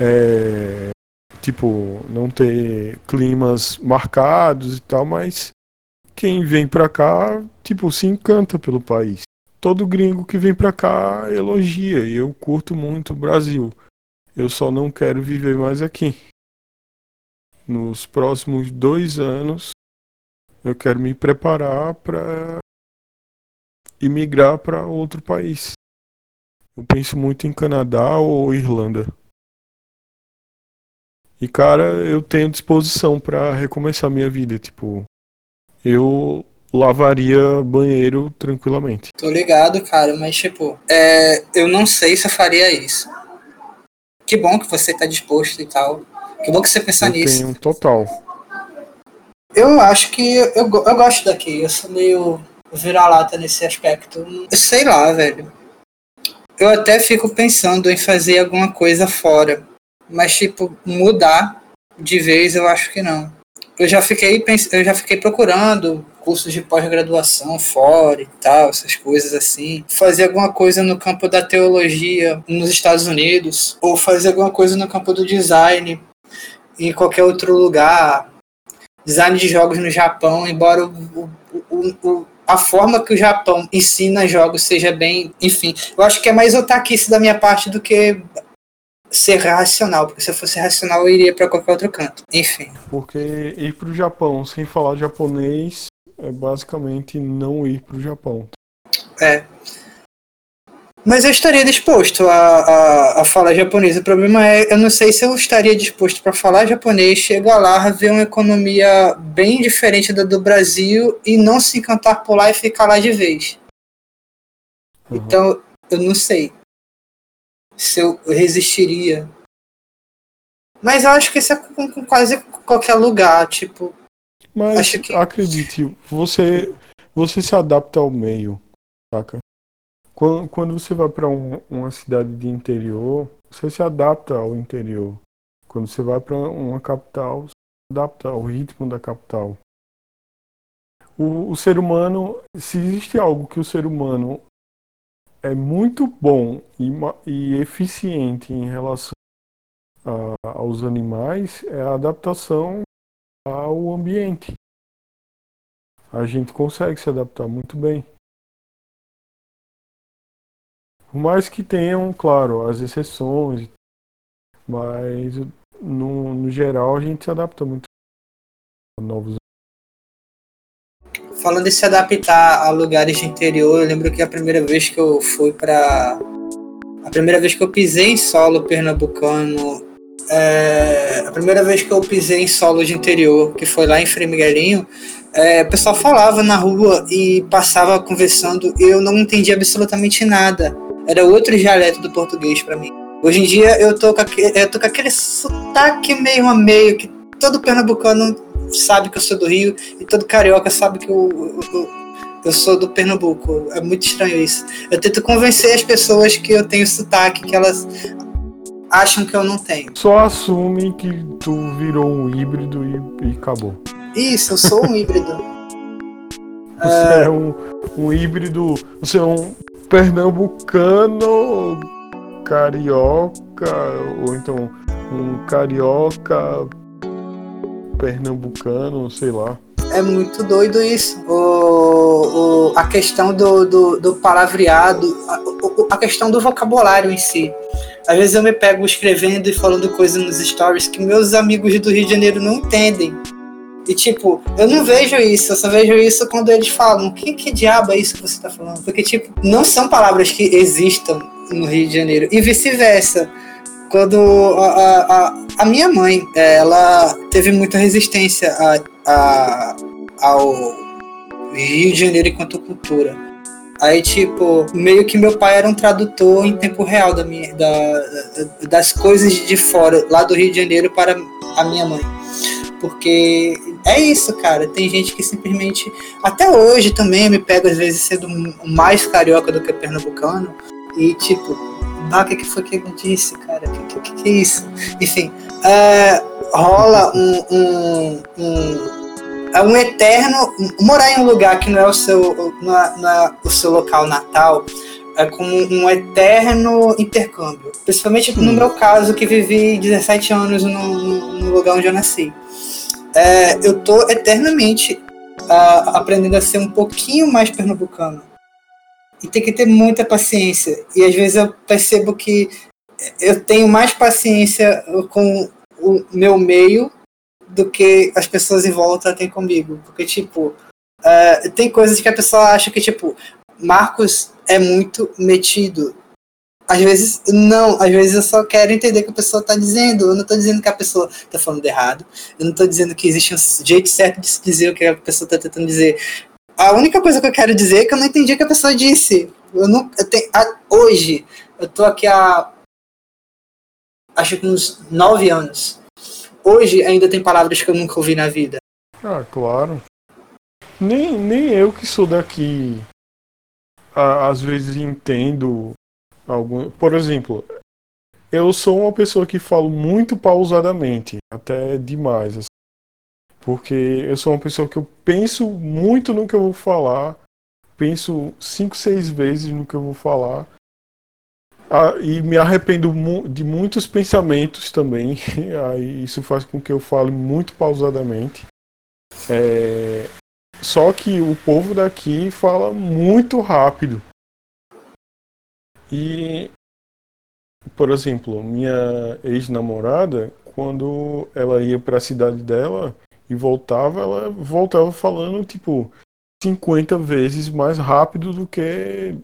é, tipo, não ter climas marcados e tal, mas quem vem pra cá, tipo, se encanta pelo país. Todo gringo que vem pra cá elogia, e eu curto muito o Brasil. Eu só não quero viver mais aqui. Nos próximos dois anos, eu quero me preparar para imigrar para outro país. Eu penso muito em Canadá ou Irlanda. E, cara, eu tenho disposição para recomeçar minha vida. Tipo, eu lavaria banheiro tranquilamente. Tô ligado, cara, mas, tipo, é, eu não sei se eu faria isso. Que bom que você tá disposto e tal. Que bom que você pensa eu nisso. Tenho total. Eu acho que eu, eu gosto daqui. Eu sou meio vira-lata nesse aspecto. Eu sei lá, velho. eu até fico pensando em fazer alguma coisa fora. Mas, tipo, mudar de vez eu acho que não. Eu já fiquei, eu já fiquei procurando cursos de pós-graduação fora e tal, essas coisas assim. Fazer alguma coisa no campo da teologia nos Estados Unidos, ou fazer alguma coisa no campo do design em qualquer outro lugar. Design de jogos no Japão, embora o, o, o, a forma que o Japão ensina jogos seja bem. Enfim, eu acho que é mais otaquice da minha parte do que ser racional, porque se eu fosse racional eu iria para qualquer outro canto. Enfim. Porque ir para o Japão sem falar japonês é basicamente não ir para o Japão. É. Mas eu estaria disposto a, a, a, falar japonês. O problema é, eu não sei se eu estaria disposto para falar japonês, chegar lá, ver uma economia bem diferente da do Brasil e não se encantar por lá e ficar lá de vez. Uhum. Então, eu não sei se eu resistiria. Mas eu acho que isso é com, com quase qualquer lugar, tipo. Mas acho que... acredite, você, você se adapta ao meio, saca? Quando, quando você vai para um, uma cidade de interior, você se adapta ao interior. Quando você vai para uma capital, você se adapta ao ritmo da capital. O, o ser humano, se existe algo que o ser humano é muito bom e, e eficiente em relação a, aos animais é a adaptação ao ambiente. A gente consegue se adaptar muito bem. Por mais que tenham, claro, as exceções, mas no, no geral a gente se adapta muito a novos falando de se adaptar a lugares de interior, eu lembro que a primeira vez que eu fui para a primeira vez que eu pisei em solo pernambucano, é, a primeira vez que eu pisei em solo de interior, que foi lá em Frei Miguelinho, é, o pessoal falava na rua e passava conversando, e eu não entendia absolutamente nada. Era outro dialeto do português para mim. Hoje em dia eu tô, com aquele, eu tô com aquele sotaque meio a meio que todo pernambucano sabe que eu sou do Rio e todo carioca sabe que eu, eu, eu sou do Pernambuco. É muito estranho isso. Eu tento convencer as pessoas que eu tenho sotaque, que elas acham que eu não tenho. Só assume que tu virou um híbrido e, e acabou. Isso, eu sou um híbrido. Você é... é um, um híbrido. Você é um pernambucano carioca, ou então um carioca pernambucano, sei lá. É muito doido isso. O, o, a questão do, do, do palavreado, a, a, questão do vocabulário em si. Às vezes eu me pego escrevendo e falando coisas nos stories que meus amigos do Rio de Janeiro não entendem. E tipo, eu não vejo isso, eu só vejo isso quando eles falam, que, que diabo é isso que você tá falando? Porque, tipo, não são palavras que existam no Rio de Janeiro. E vice-versa quando a, a, a, minha mãe, ela teve muita resistência a, a, ao Rio de Janeiro enquanto cultura. Aí, tipo, meio que meu pai era um tradutor em tempo real da minha, da, das coisas de fora, lá do Rio de Janeiro, para a minha mãe. Porque é isso, cara. Tem gente que simplesmente. Até hoje também me pega, às vezes, sendo mais carioca do que pernambucano. E, tipo, ah, o que, que foi que ele disse, cara? O que, que, que, é isso? Enfim, é, rola um, um, um, é um eterno. Morar em um lugar que não é o seu, é o seu local natal é como um eterno intercâmbio. Principalmente hum. no meu caso, que vivi 17 anos no, no lugar onde eu nasci. É, eu tô eternamente uh, aprendendo a ser um pouquinho mais pernambucano e tem que ter muita paciência. E às vezes eu percebo que eu tenho mais paciência com o meu meio do que as pessoas em volta têm comigo. Porque, tipo, uh, tem coisas que a pessoa acha que, tipo, Marcos é muito metido. Às vezes, não. Às vezes eu só quero entender o que a pessoa está dizendo. Eu não estou dizendo que a pessoa está falando errado. Eu não estou dizendo que existe um jeito certo de se dizer o que a pessoa está tentando dizer. A única coisa que eu quero dizer é que eu não entendi o que a pessoa disse. Eu não, eu a, hoje, eu tô aqui há acho que uns nove anos. Hoje ainda tem palavras que eu nunca ouvi na vida. Ah, claro. Nem, nem eu que sou daqui, às vezes entendo Algum, por exemplo, eu sou uma pessoa que falo muito pausadamente, até demais. Assim, porque eu sou uma pessoa que eu penso muito no que eu vou falar, penso cinco, seis vezes no que eu vou falar. Ah, e me arrependo de muitos pensamentos também. Aí isso faz com que eu fale muito pausadamente. É... Só que o povo daqui fala muito rápido. E, por exemplo, minha ex-namorada, quando ela ia para a cidade dela e voltava, ela voltava falando tipo 50 vezes mais rápido do que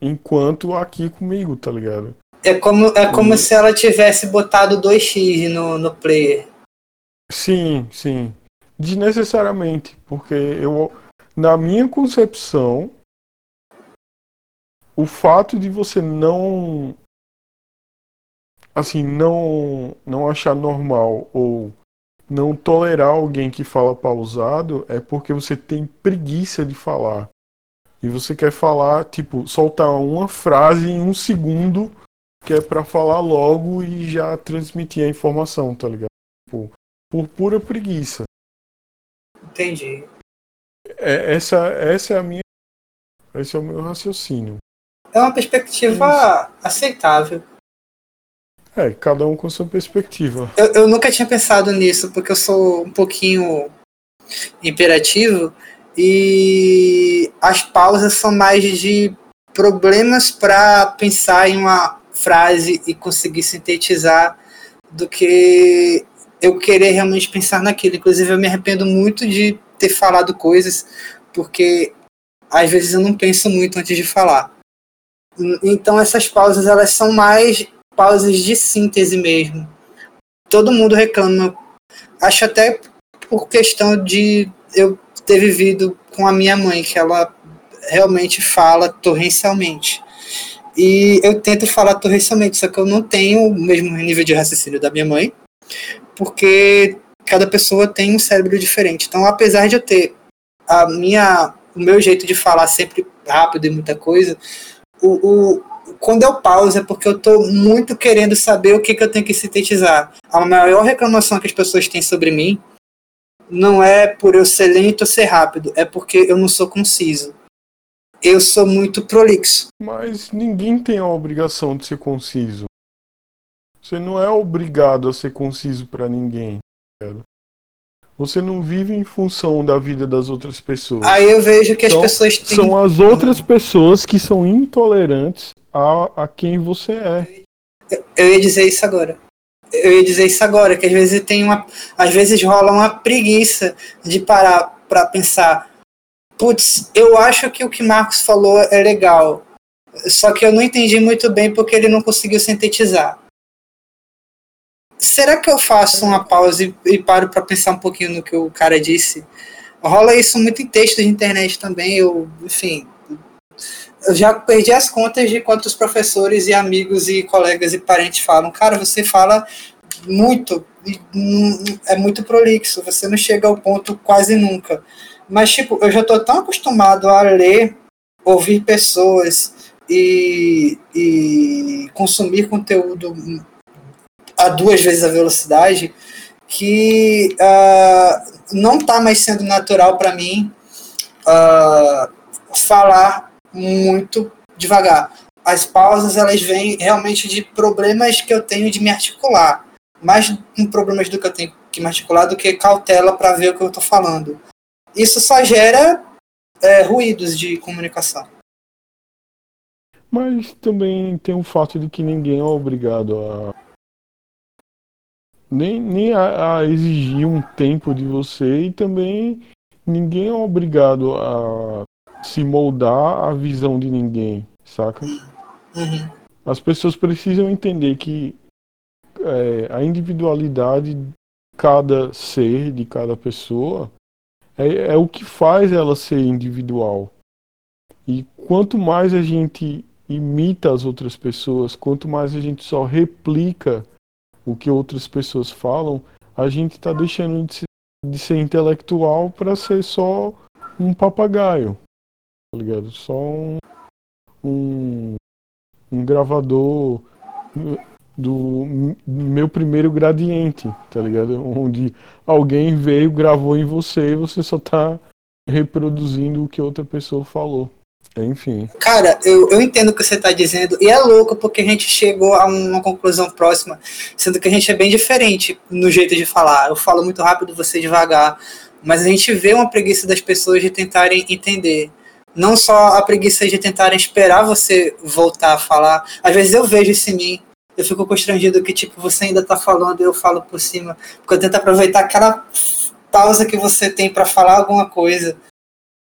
enquanto aqui comigo, tá ligado? É como, é como e... se ela tivesse botado 2x no, no player. Sim, sim. Desnecessariamente, porque eu, na minha concepção, o fato de você não assim, não não achar normal ou não tolerar alguém que fala pausado é porque você tem preguiça de falar. E você quer falar, tipo, soltar uma frase em um segundo que é para falar logo e já transmitir a informação, tá ligado? Tipo, por pura preguiça. Entendi. É, essa, essa é a minha. Esse é o meu raciocínio. É uma perspectiva aceitável. É, cada um com sua perspectiva. Eu, eu nunca tinha pensado nisso, porque eu sou um pouquinho imperativo e as pausas são mais de problemas para pensar em uma frase e conseguir sintetizar do que eu querer realmente pensar naquilo. Inclusive, eu me arrependo muito de ter falado coisas, porque às vezes eu não penso muito antes de falar. Então, essas pausas elas são mais pausas de síntese mesmo. Todo mundo reclama. Acho até por questão de eu ter vivido com a minha mãe, que ela realmente fala torrencialmente. E eu tento falar torrencialmente, só que eu não tenho o mesmo nível de raciocínio da minha mãe, porque cada pessoa tem um cérebro diferente. Então, apesar de eu ter a minha, o meu jeito de falar sempre rápido e muita coisa, o, o quando eu pauso é porque eu estou muito querendo saber o que, que eu tenho que sintetizar. A maior reclamação que as pessoas têm sobre mim não é por eu ser lento ou ser rápido, é porque eu não sou conciso. Eu sou muito prolixo. Mas ninguém tem a obrigação de ser conciso. Você não é obrigado a ser conciso para ninguém. Você não vive em função da vida das outras pessoas. Aí eu vejo que as pessoas têm. São as outras pessoas que são intolerantes a, a quem você é. Eu ia dizer isso agora. Eu ia dizer isso agora, que às vezes tem uma. Às vezes rola uma preguiça de parar para pensar. Putz, eu acho que o que Marcos falou é legal. Só que eu não entendi muito bem porque ele não conseguiu sintetizar será que eu faço uma pausa e, e paro para pensar um pouquinho no que o cara disse? Rola isso muito em texto de internet também, eu, enfim, eu já perdi as contas de quantos professores e amigos e colegas e parentes falam, cara, você fala muito, é muito prolixo, você não chega ao ponto quase nunca. Mas, tipo, eu já estou tão acostumado a ler, ouvir pessoas e, e consumir conteúdo a duas vezes a velocidade, que uh, não está mais sendo natural para mim uh, falar muito devagar. As pausas elas vêm realmente de problemas que eu tenho de me articular, mais um problemas do que eu tenho que me articular do que cautela para ver o que eu estou falando. Isso só gera é, ruídos de comunicação. Mas também tem o fato de que ninguém é obrigado a nem, nem a, a, exigir um tempo de você e também ninguém é obrigado a se moldar à visão de ninguém, saca? Uhum. As pessoas precisam entender que é, a individualidade de cada ser, de cada pessoa, é, é o que faz ela ser individual. E quanto mais a gente imita as outras pessoas, quanto mais a gente só replica o que outras pessoas falam, a gente está deixando de ser, de ser intelectual para ser só um papagaio, tá ligado? Só um, um, um gravador do meu primeiro gradiente, tá ligado? Onde alguém veio, gravou em você e você só tá reproduzindo o que outra pessoa falou. Enfim. Cara, eu, eu entendo o que você tá dizendo, e é louco porque a gente chegou a uma conclusão próxima, sendo que a gente é bem diferente no jeito de falar. Eu falo muito rápido, você devagar, mas a gente vê uma preguiça das pessoas de tentarem entender. Não só a preguiça de tentarem esperar você voltar a falar. Às vezes eu vejo isso em mim, eu fico constrangido que, tipo, você ainda tá falando e eu falo por cima. Porque eu tento aproveitar aquela pausa que você tem para falar alguma coisa.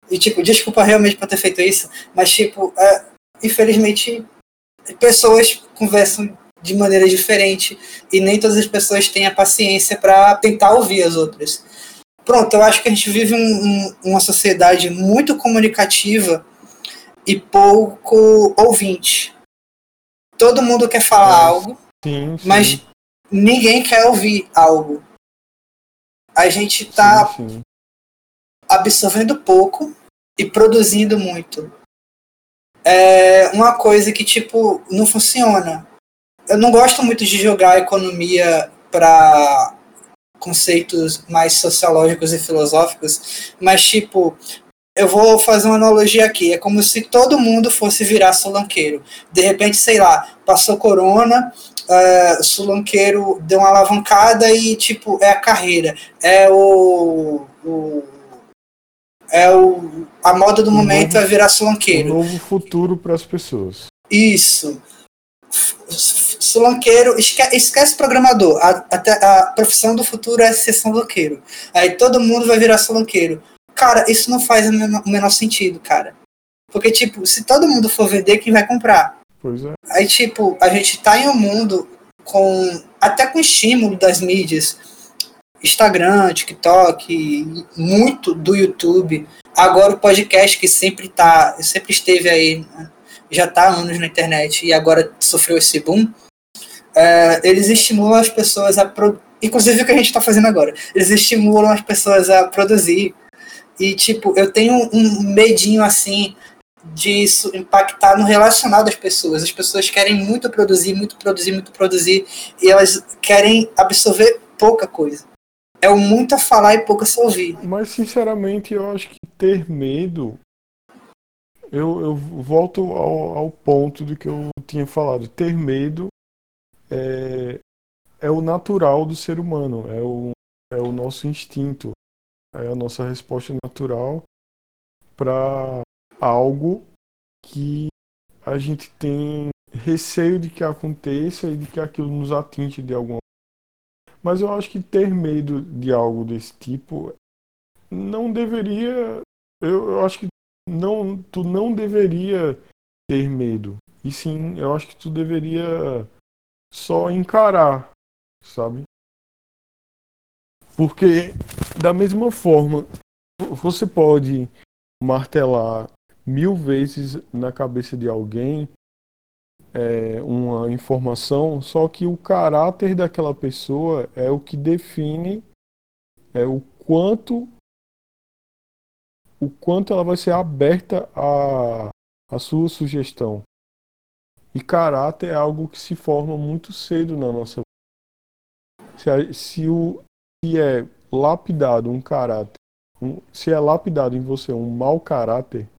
E, tipo, desculpa realmente por ter feito isso, mas, tipo, é, infelizmente, pessoas conversam de maneira diferente e nem todas as pessoas têm a paciência para tentar ouvir as outras. Pronto, eu acho que a gente vive um, um, uma sociedade muito comunicativa e pouco ouvinte todo mundo quer falar é. algo, sim, sim. mas ninguém quer ouvir algo. A gente está absorvendo pouco e produzindo muito. É uma coisa que, tipo, não funciona. Eu não gosto muito de jogar a economia para conceitos mais sociológicos e filosóficos, mas, tipo, eu vou fazer uma analogia aqui. É como se todo mundo fosse virar solanqueiro. De repente, sei lá, passou corona, uh, solanqueiro deu uma alavancada e, tipo, é a carreira. É o. o é o, a moda do momento novo, é virar solanqueiro. Um novo futuro para as pessoas. Isso. Solanqueiro, esquece, esquece programador. A, a, a, profissão do futuro é ser solanqueiro. Aí todo mundo vai virar solanqueiro Cara, isso não faz o menor, o menor sentido, cara. Porque, tipo, se todo mundo for vender, quem vai comprar? Pois é. Aí, tipo, a gente tá em um mundo com. até com estímulo das mídias. Instagram, TikTok, muito do YouTube. Agora o podcast que sempre tá, sempre esteve aí, né? já tá há anos na internet e agora sofreu esse boom. É, eles estimulam as pessoas a pro... inclusive o que a gente está fazendo agora. Eles estimulam as pessoas a produzir e, tipo, eu tenho um medinho assim disso impactar no relacional das pessoas. As pessoas querem muito produzir, muito produzir, muito produzir, e elas querem absorver pouca coisa. É o muito a falar e pouco a se ouvir. Mas, sinceramente, eu acho que ter medo. Eu, eu volto ao, ao ponto do que eu tinha falado. Ter medo é, é o natural do ser humano, é o, é o nosso instinto é a nossa resposta natural para algo que a gente tem receio de que aconteça e de que aquilo nos atinge de alguma mas eu acho que ter medo de algo desse tipo não deveria eu, eu acho que não tu não deveria ter medo e sim eu acho que tu deveria só encarar sabe porque, da mesma forma, você pode martelar mil vezes na cabeça de alguém é, uma informação, só que o caráter daquela pessoa é o que define é o quanto o quanto ela vai ser aberta a, a sua sugestão. E caráter é algo que se forma muito cedo na nossa vida. Se, se o, se é lapidado um caráter, um, se é lapidado em você um mau caráter,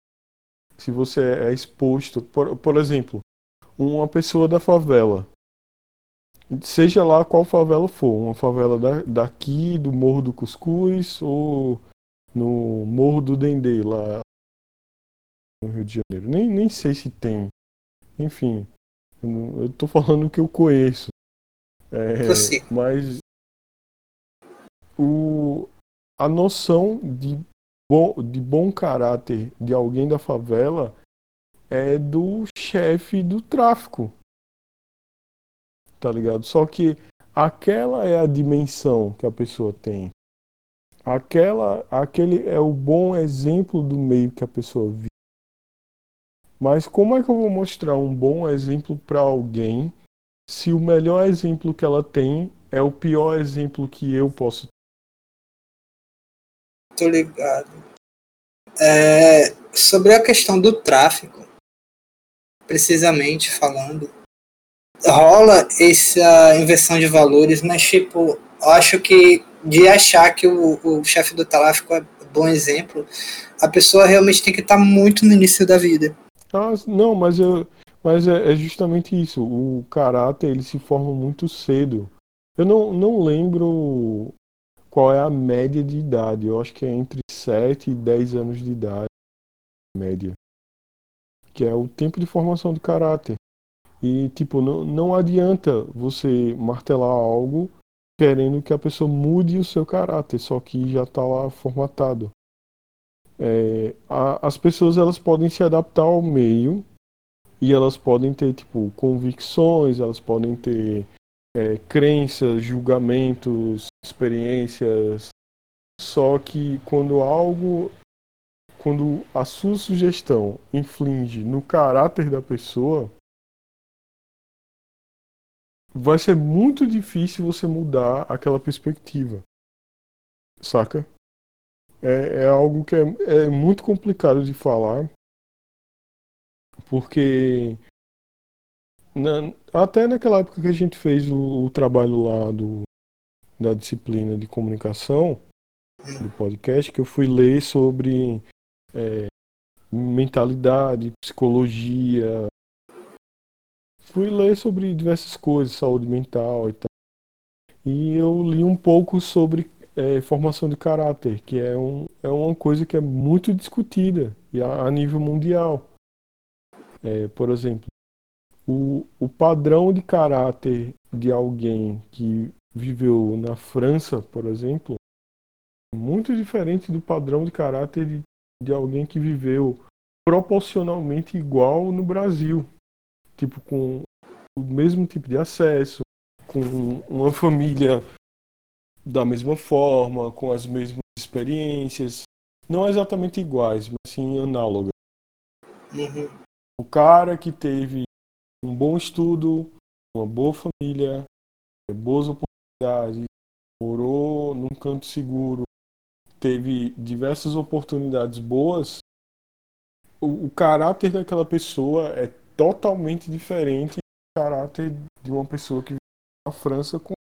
se você é exposto, por, por exemplo, uma pessoa da favela, seja lá qual favela for, uma favela da, daqui, do Morro do Cuscuz ou no Morro do Dendê, lá no Rio de Janeiro. Nem, nem sei se tem. Enfim, eu, tô falando que eu conheço. É, mas o, a noção de bom, de bom caráter de alguém da favela é do chefe do tráfico. Tá ligado? Só que aquela é a dimensão que a pessoa tem. Aquela, aquele é o bom exemplo do meio que a pessoa vive. Mas como é que eu vou mostrar um bom exemplo para alguém se o melhor exemplo que ela tem é o pior exemplo que eu posso Tô ligado. É, sobre a questão do tráfico, precisamente falando, rola essa inversão de valores, mas tipo, acho que de achar que o, o chefe do tráfico é bom exemplo, a pessoa realmente tem que estar muito no início da vida. Ah, não, mas, eu, mas é, é justamente isso. O caráter ele se forma muito cedo. Eu não, não lembro qual é a média de idade. Eu acho que é entre 7 e 10 anos de idade, média. Que é o tempo de formação do caráter. E, tipo, não, não adianta você martelar algo querendo que a pessoa mude o seu caráter, só que já está lá formatado. É, a, as pessoas elas podem se adaptar ao meio e elas podem ter tipo convicções, elas podem ter é, crenças, julgamentos, experiências. Só que quando algo, quando a sua sugestão inflige no caráter da pessoa, vai ser muito difícil você mudar aquela perspectiva. Saca? É, é algo que é, é muito complicado de falar, porque na, até naquela época que a gente fez o, o, trabalho lá do, da disciplina de comunicação, do podcast, que eu fui ler sobre é, mentalidade, psicologia, fui ler sobre diversas coisas, saúde mental e tal. E eu li um pouco sobre é, formação de caráter, que é, um, é uma coisa que é muito discutida e a, a nível mundial. É, por exemplo, o, o padrão de caráter de alguém que viveu na França, por exemplo, é muito diferente do padrão de caráter de, de alguém que viveu proporcionalmente igual no Brasil tipo, com o mesmo tipo de acesso, com uma família da mesma forma, com as mesmas experiências, não exatamente iguais, mas sim análogas. Uhum. O cara que teve um bom estudo, uma boa família, boas oportunidades, morou num canto seguro, teve diversas oportunidades boas, o, o caráter daquela pessoa é totalmente diferente do caráter de uma pessoa que vive na França com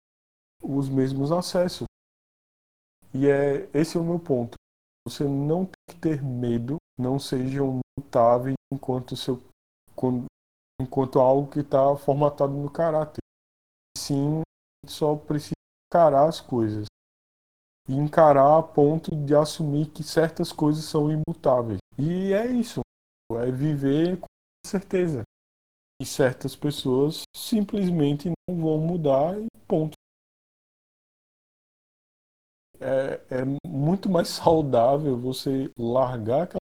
os mesmos acessos. E é esse é o meu ponto. Você não tem que ter medo, não sejam mutáveis enquanto seu enquanto algo que está formatado no caráter. Sim, só precisa encarar as coisas. E encarar a ponto de assumir que certas coisas são imutáveis. E é isso. É viver com certeza. E certas pessoas simplesmente não vão mudar e ponto. É, é muito mais saudável você largar aquela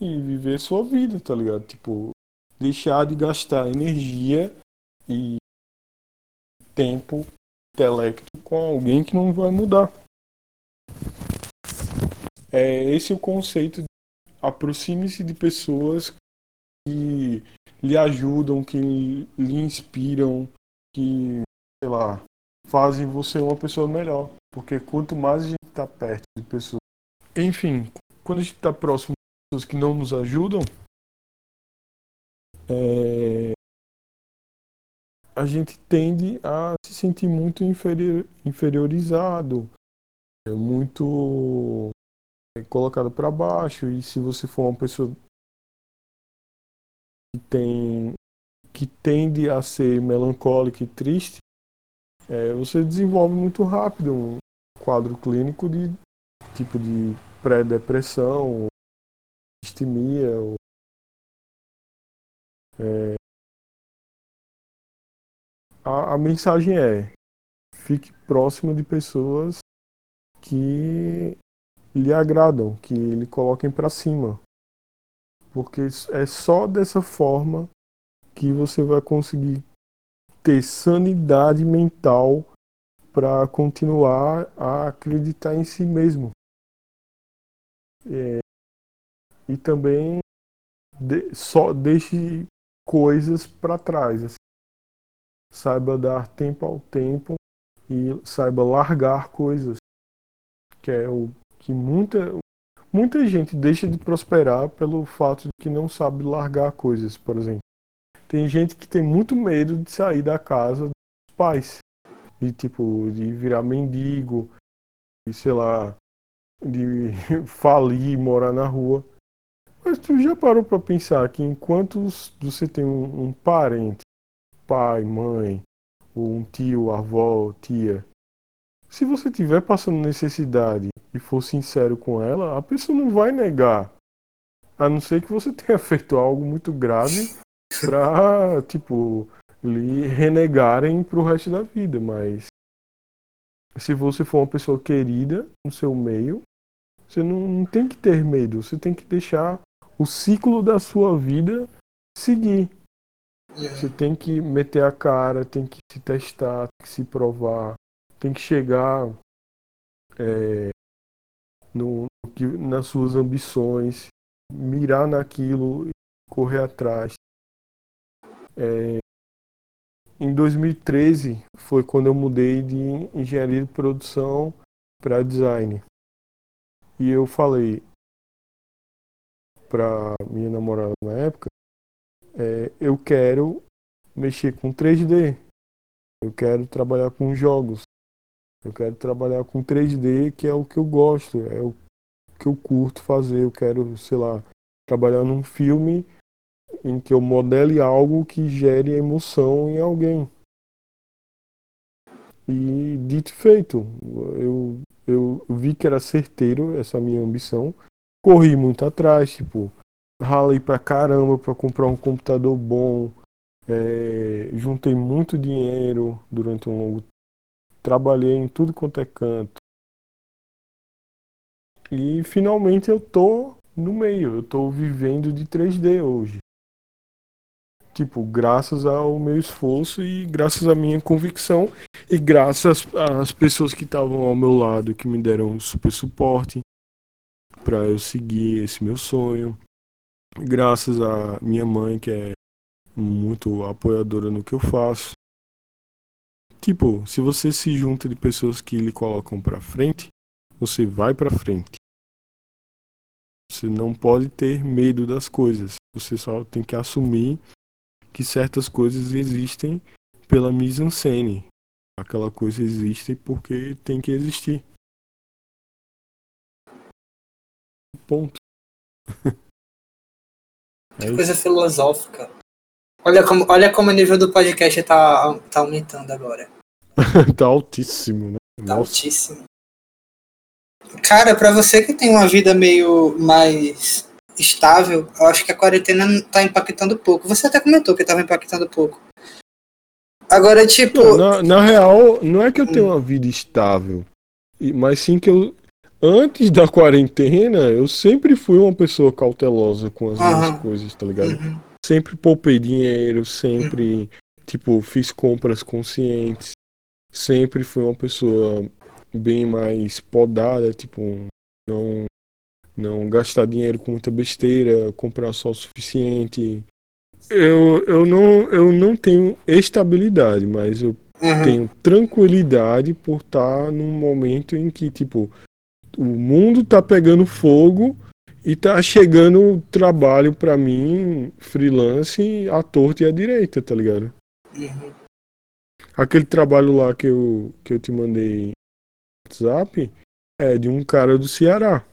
e viver sua vida, tá ligado? Tipo, deixar de gastar energia e tempo, intelecto com alguém que não vai mudar. É esse o conceito. Aproxime-se de pessoas que lhe ajudam, que lhe inspiram, que, sei lá, fazem você uma pessoa melhor. Porque quanto mais a gente está perto de pessoas. Enfim, quando a gente está próximo de pessoas que não nos ajudam, é... a gente tende a se sentir muito inferior, inferiorizado, é muito é, colocado para baixo. E se você for uma pessoa que tem que tende a ser melancólico e triste, é, você desenvolve muito rápido um quadro clínico de tipo de pré-depressão, histemia. Ou, é, a, a mensagem é: fique próximo de pessoas que lhe agradam, que lhe coloquem para cima. Porque é só dessa forma que você vai conseguir ter sanidade mental para continuar a acreditar em si mesmo. É, e também de, só deixe coisas para trás. Assim. Saiba dar tempo ao tempo e saiba largar coisas. Que é o que muita, muita gente deixa de prosperar pelo fato de que não sabe largar coisas, por exemplo. Tem gente que tem muito medo de sair da casa dos pais. De tipo, de virar mendigo, de, sei lá, de falir, morar na rua. Mas tu já parou para pensar que enquanto você tem um, um, parente, pai, mãe, ou um tio, avó, tia, se você estiver passando necessidade e for sincero com ela, a pessoa não vai negar. A não ser que você tenha feito algo muito grave pra, tipo, lhe renegarem pro resto da vida. Mas se você for uma pessoa querida no seu meio, você não, não tem que ter medo. Você tem que deixar o ciclo da sua vida seguir. Você tem que meter a cara, tem que se testar, tem que se provar, tem que chegar é, no, nas suas ambições, mirar naquilo e correr atrás. É, em 2013 foi quando eu mudei de engenharia de produção para design. E eu falei para minha namorada na época, é, eu quero mexer com 3D. Eu quero trabalhar com jogos. Eu quero trabalhar com 3D, que é o que eu gosto, é o que eu curto fazer. Eu quero, sei lá, trabalhar num filme em que eu modele algo que gere emoção em alguém. E dito e feito, eu, eu vi que era certeiro essa minha ambição. Corri muito atrás, tipo, ralei pra caramba pra comprar um computador bom. É, juntei muito dinheiro durante um longo trabalhei em tudo quanto é canto. E finalmente eu tô no meio, eu tô vivendo de 3D hoje. Tipo, graças ao meu esforço e graças à minha convicção e graças às pessoas que estavam ao meu lado, que me deram super suporte para eu seguir esse meu sonho. Graças à minha mãe, que é muito apoiadora no que eu faço. Tipo, se você se junta de pessoas que lhe colocam para frente, você vai para frente. Você não pode ter medo das coisas. Você só tem que assumir que certas coisas existem pela mise-en-scène. Aquela coisa existe porque tem que existir. Ponto. é coisa filosófica. Olha como, olha como o nível do podcast tá, tá aumentando agora. tá altíssimo, né? Tá Nossa. altíssimo. Cara, para você que tem uma vida meio mais estável, eu acho que a quarentena tá impactando pouco. Você até comentou que tava impactando pouco. Agora, tipo. Não, na, na, real, não é que eu tenho uma vida estável, mas sim que eu. Antes da quarentena, eu sempre fui uma pessoa cautelosa com as uhum. minhas coisas, tá ligado? Uhum. Sempre poupei dinheiro, sempre, uhum. tipo, fiz compras conscientes. Sempre fui uma pessoa bem mais podada, tipo, não não gastar dinheiro com muita besteira, comprar só o suficiente. Eu, eu, não, eu não tenho estabilidade, mas eu uhum. tenho tranquilidade por estar num momento em que, tipo, o mundo tá pegando fogo e tá chegando trabalho para mim, freelance, à torta e à direita, tá ligado? Uhum. Aquele trabalho lá que eu, que eu te mandei no WhatsApp é de um cara do Ceará.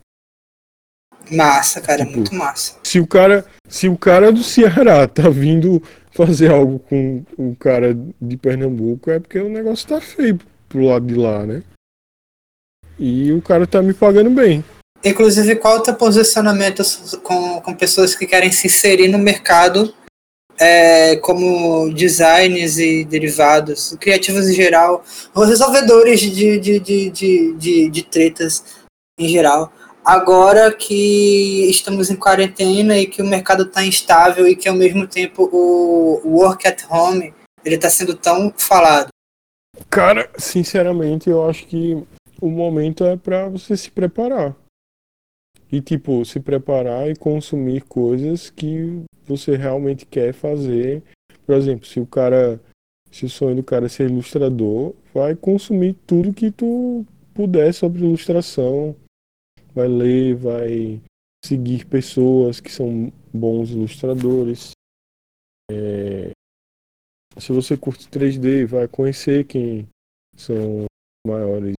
Massa, cara, tipo, muito massa. Se o cara, se o cara do Ceará tá vindo fazer algo com o cara de Pernambuco, é porque o negócio tá feio pro lado de lá, né? E o cara tá me pagando bem. Inclusive, qual é o teu posicionamento com, com pessoas que querem se inserir no mercado é, como designs e derivados, criativos em geral, resolvedores de, de, de, de, de, de tretas em geral? Agora que estamos em quarentena e que o mercado está instável e que ao mesmo tempo o work at home ele está sendo tão falado? Cara, sinceramente, eu acho que o momento é para você se preparar. E tipo, se preparar e consumir coisas que você realmente quer fazer. Por exemplo, se o cara, se o sonho do cara é ser ilustrador, vai consumir tudo que tu puder sobre ilustração, vai ler, vai seguir pessoas que são bons ilustradores. É, se você curte 3D, vai conhecer quem são maiores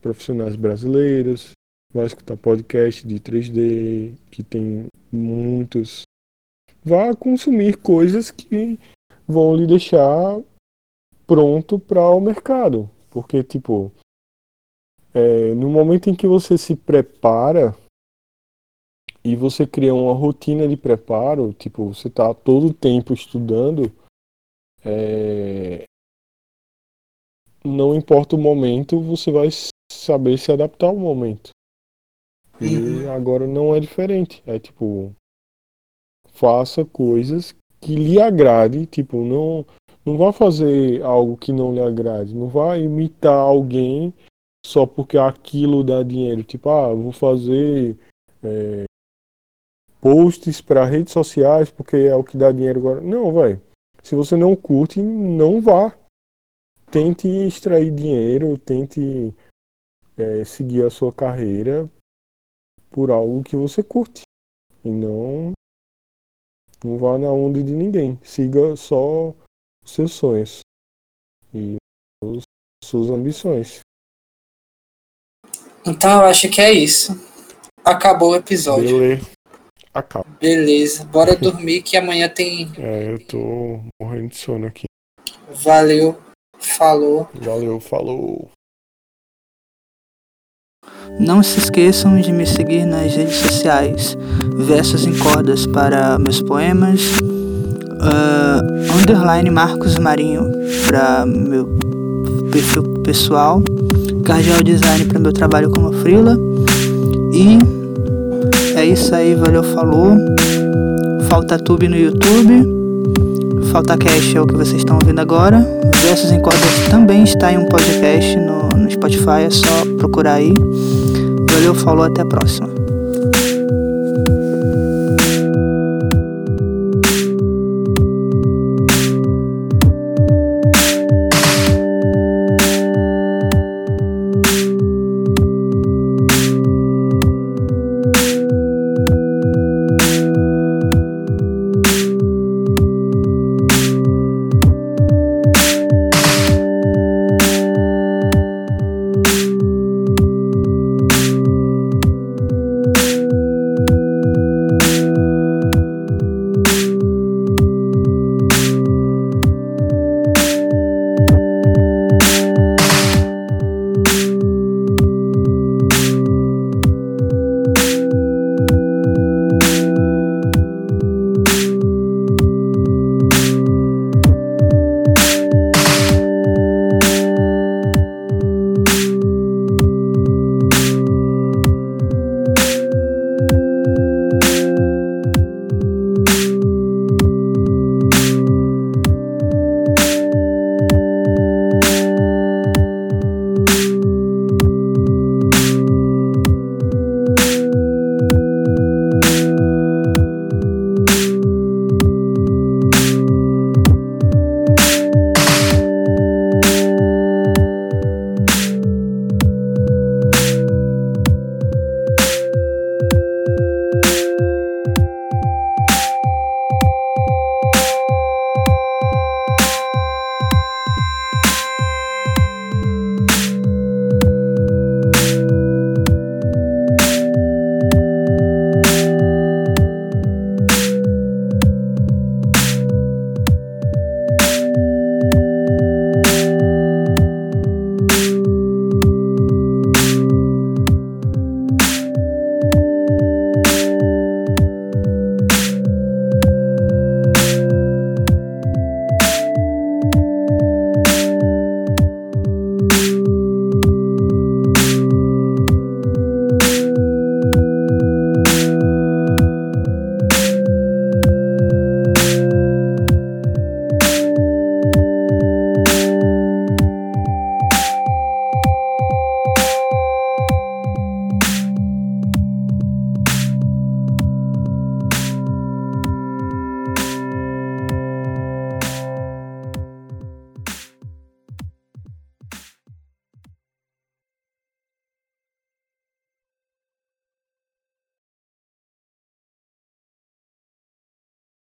profissionais brasileiros, vai escutar podcast de 3D, que tem muitos. Vá consumir coisas que vão lhe deixar pronto para o mercado. Porque, tipo, é, no momento em que você se prepara e você cria uma rotina de preparo, tipo, você está todo o tempo estudando, é, não importa o momento, você vai saber se adaptar ao momento. E uhum. agora não é diferente. É tipo, faça coisas que lhe agrade, tipo, não não vá fazer algo que não lhe agrade, não vá imitar alguém só porque aquilo dá dinheiro. Tipo, ah, vou fazer é, posts para redes sociais porque é o que dá dinheiro agora. Não, vai. Se você não curte, não vá. Tente extrair dinheiro, tente é, seguir a sua carreira por algo que você curte. E não, não vá na onda de ninguém. Siga só os seus sonhos e os, suas ambições. Então eu acho que é isso. Acabou o episódio. Beleza. Acaba. Beleza. Bora dormir que amanhã tem. É, eu tô morrendo de sono aqui. Valeu. Falou. Valeu, falou. Não se esqueçam de me seguir nas redes sociais, versos em cordas para meus poemas, uh, underline Marcos Marinho para meu perfil pessoal, Cardial Design para meu trabalho como freela e é isso aí, valeu, falou. Falta Tube no YouTube. Falta Cash é o que vocês estão ouvindo agora. Versos em Cordas também está em um podcast no, no Spotify, é só procurar aí. Valeu, falou, até a próxima.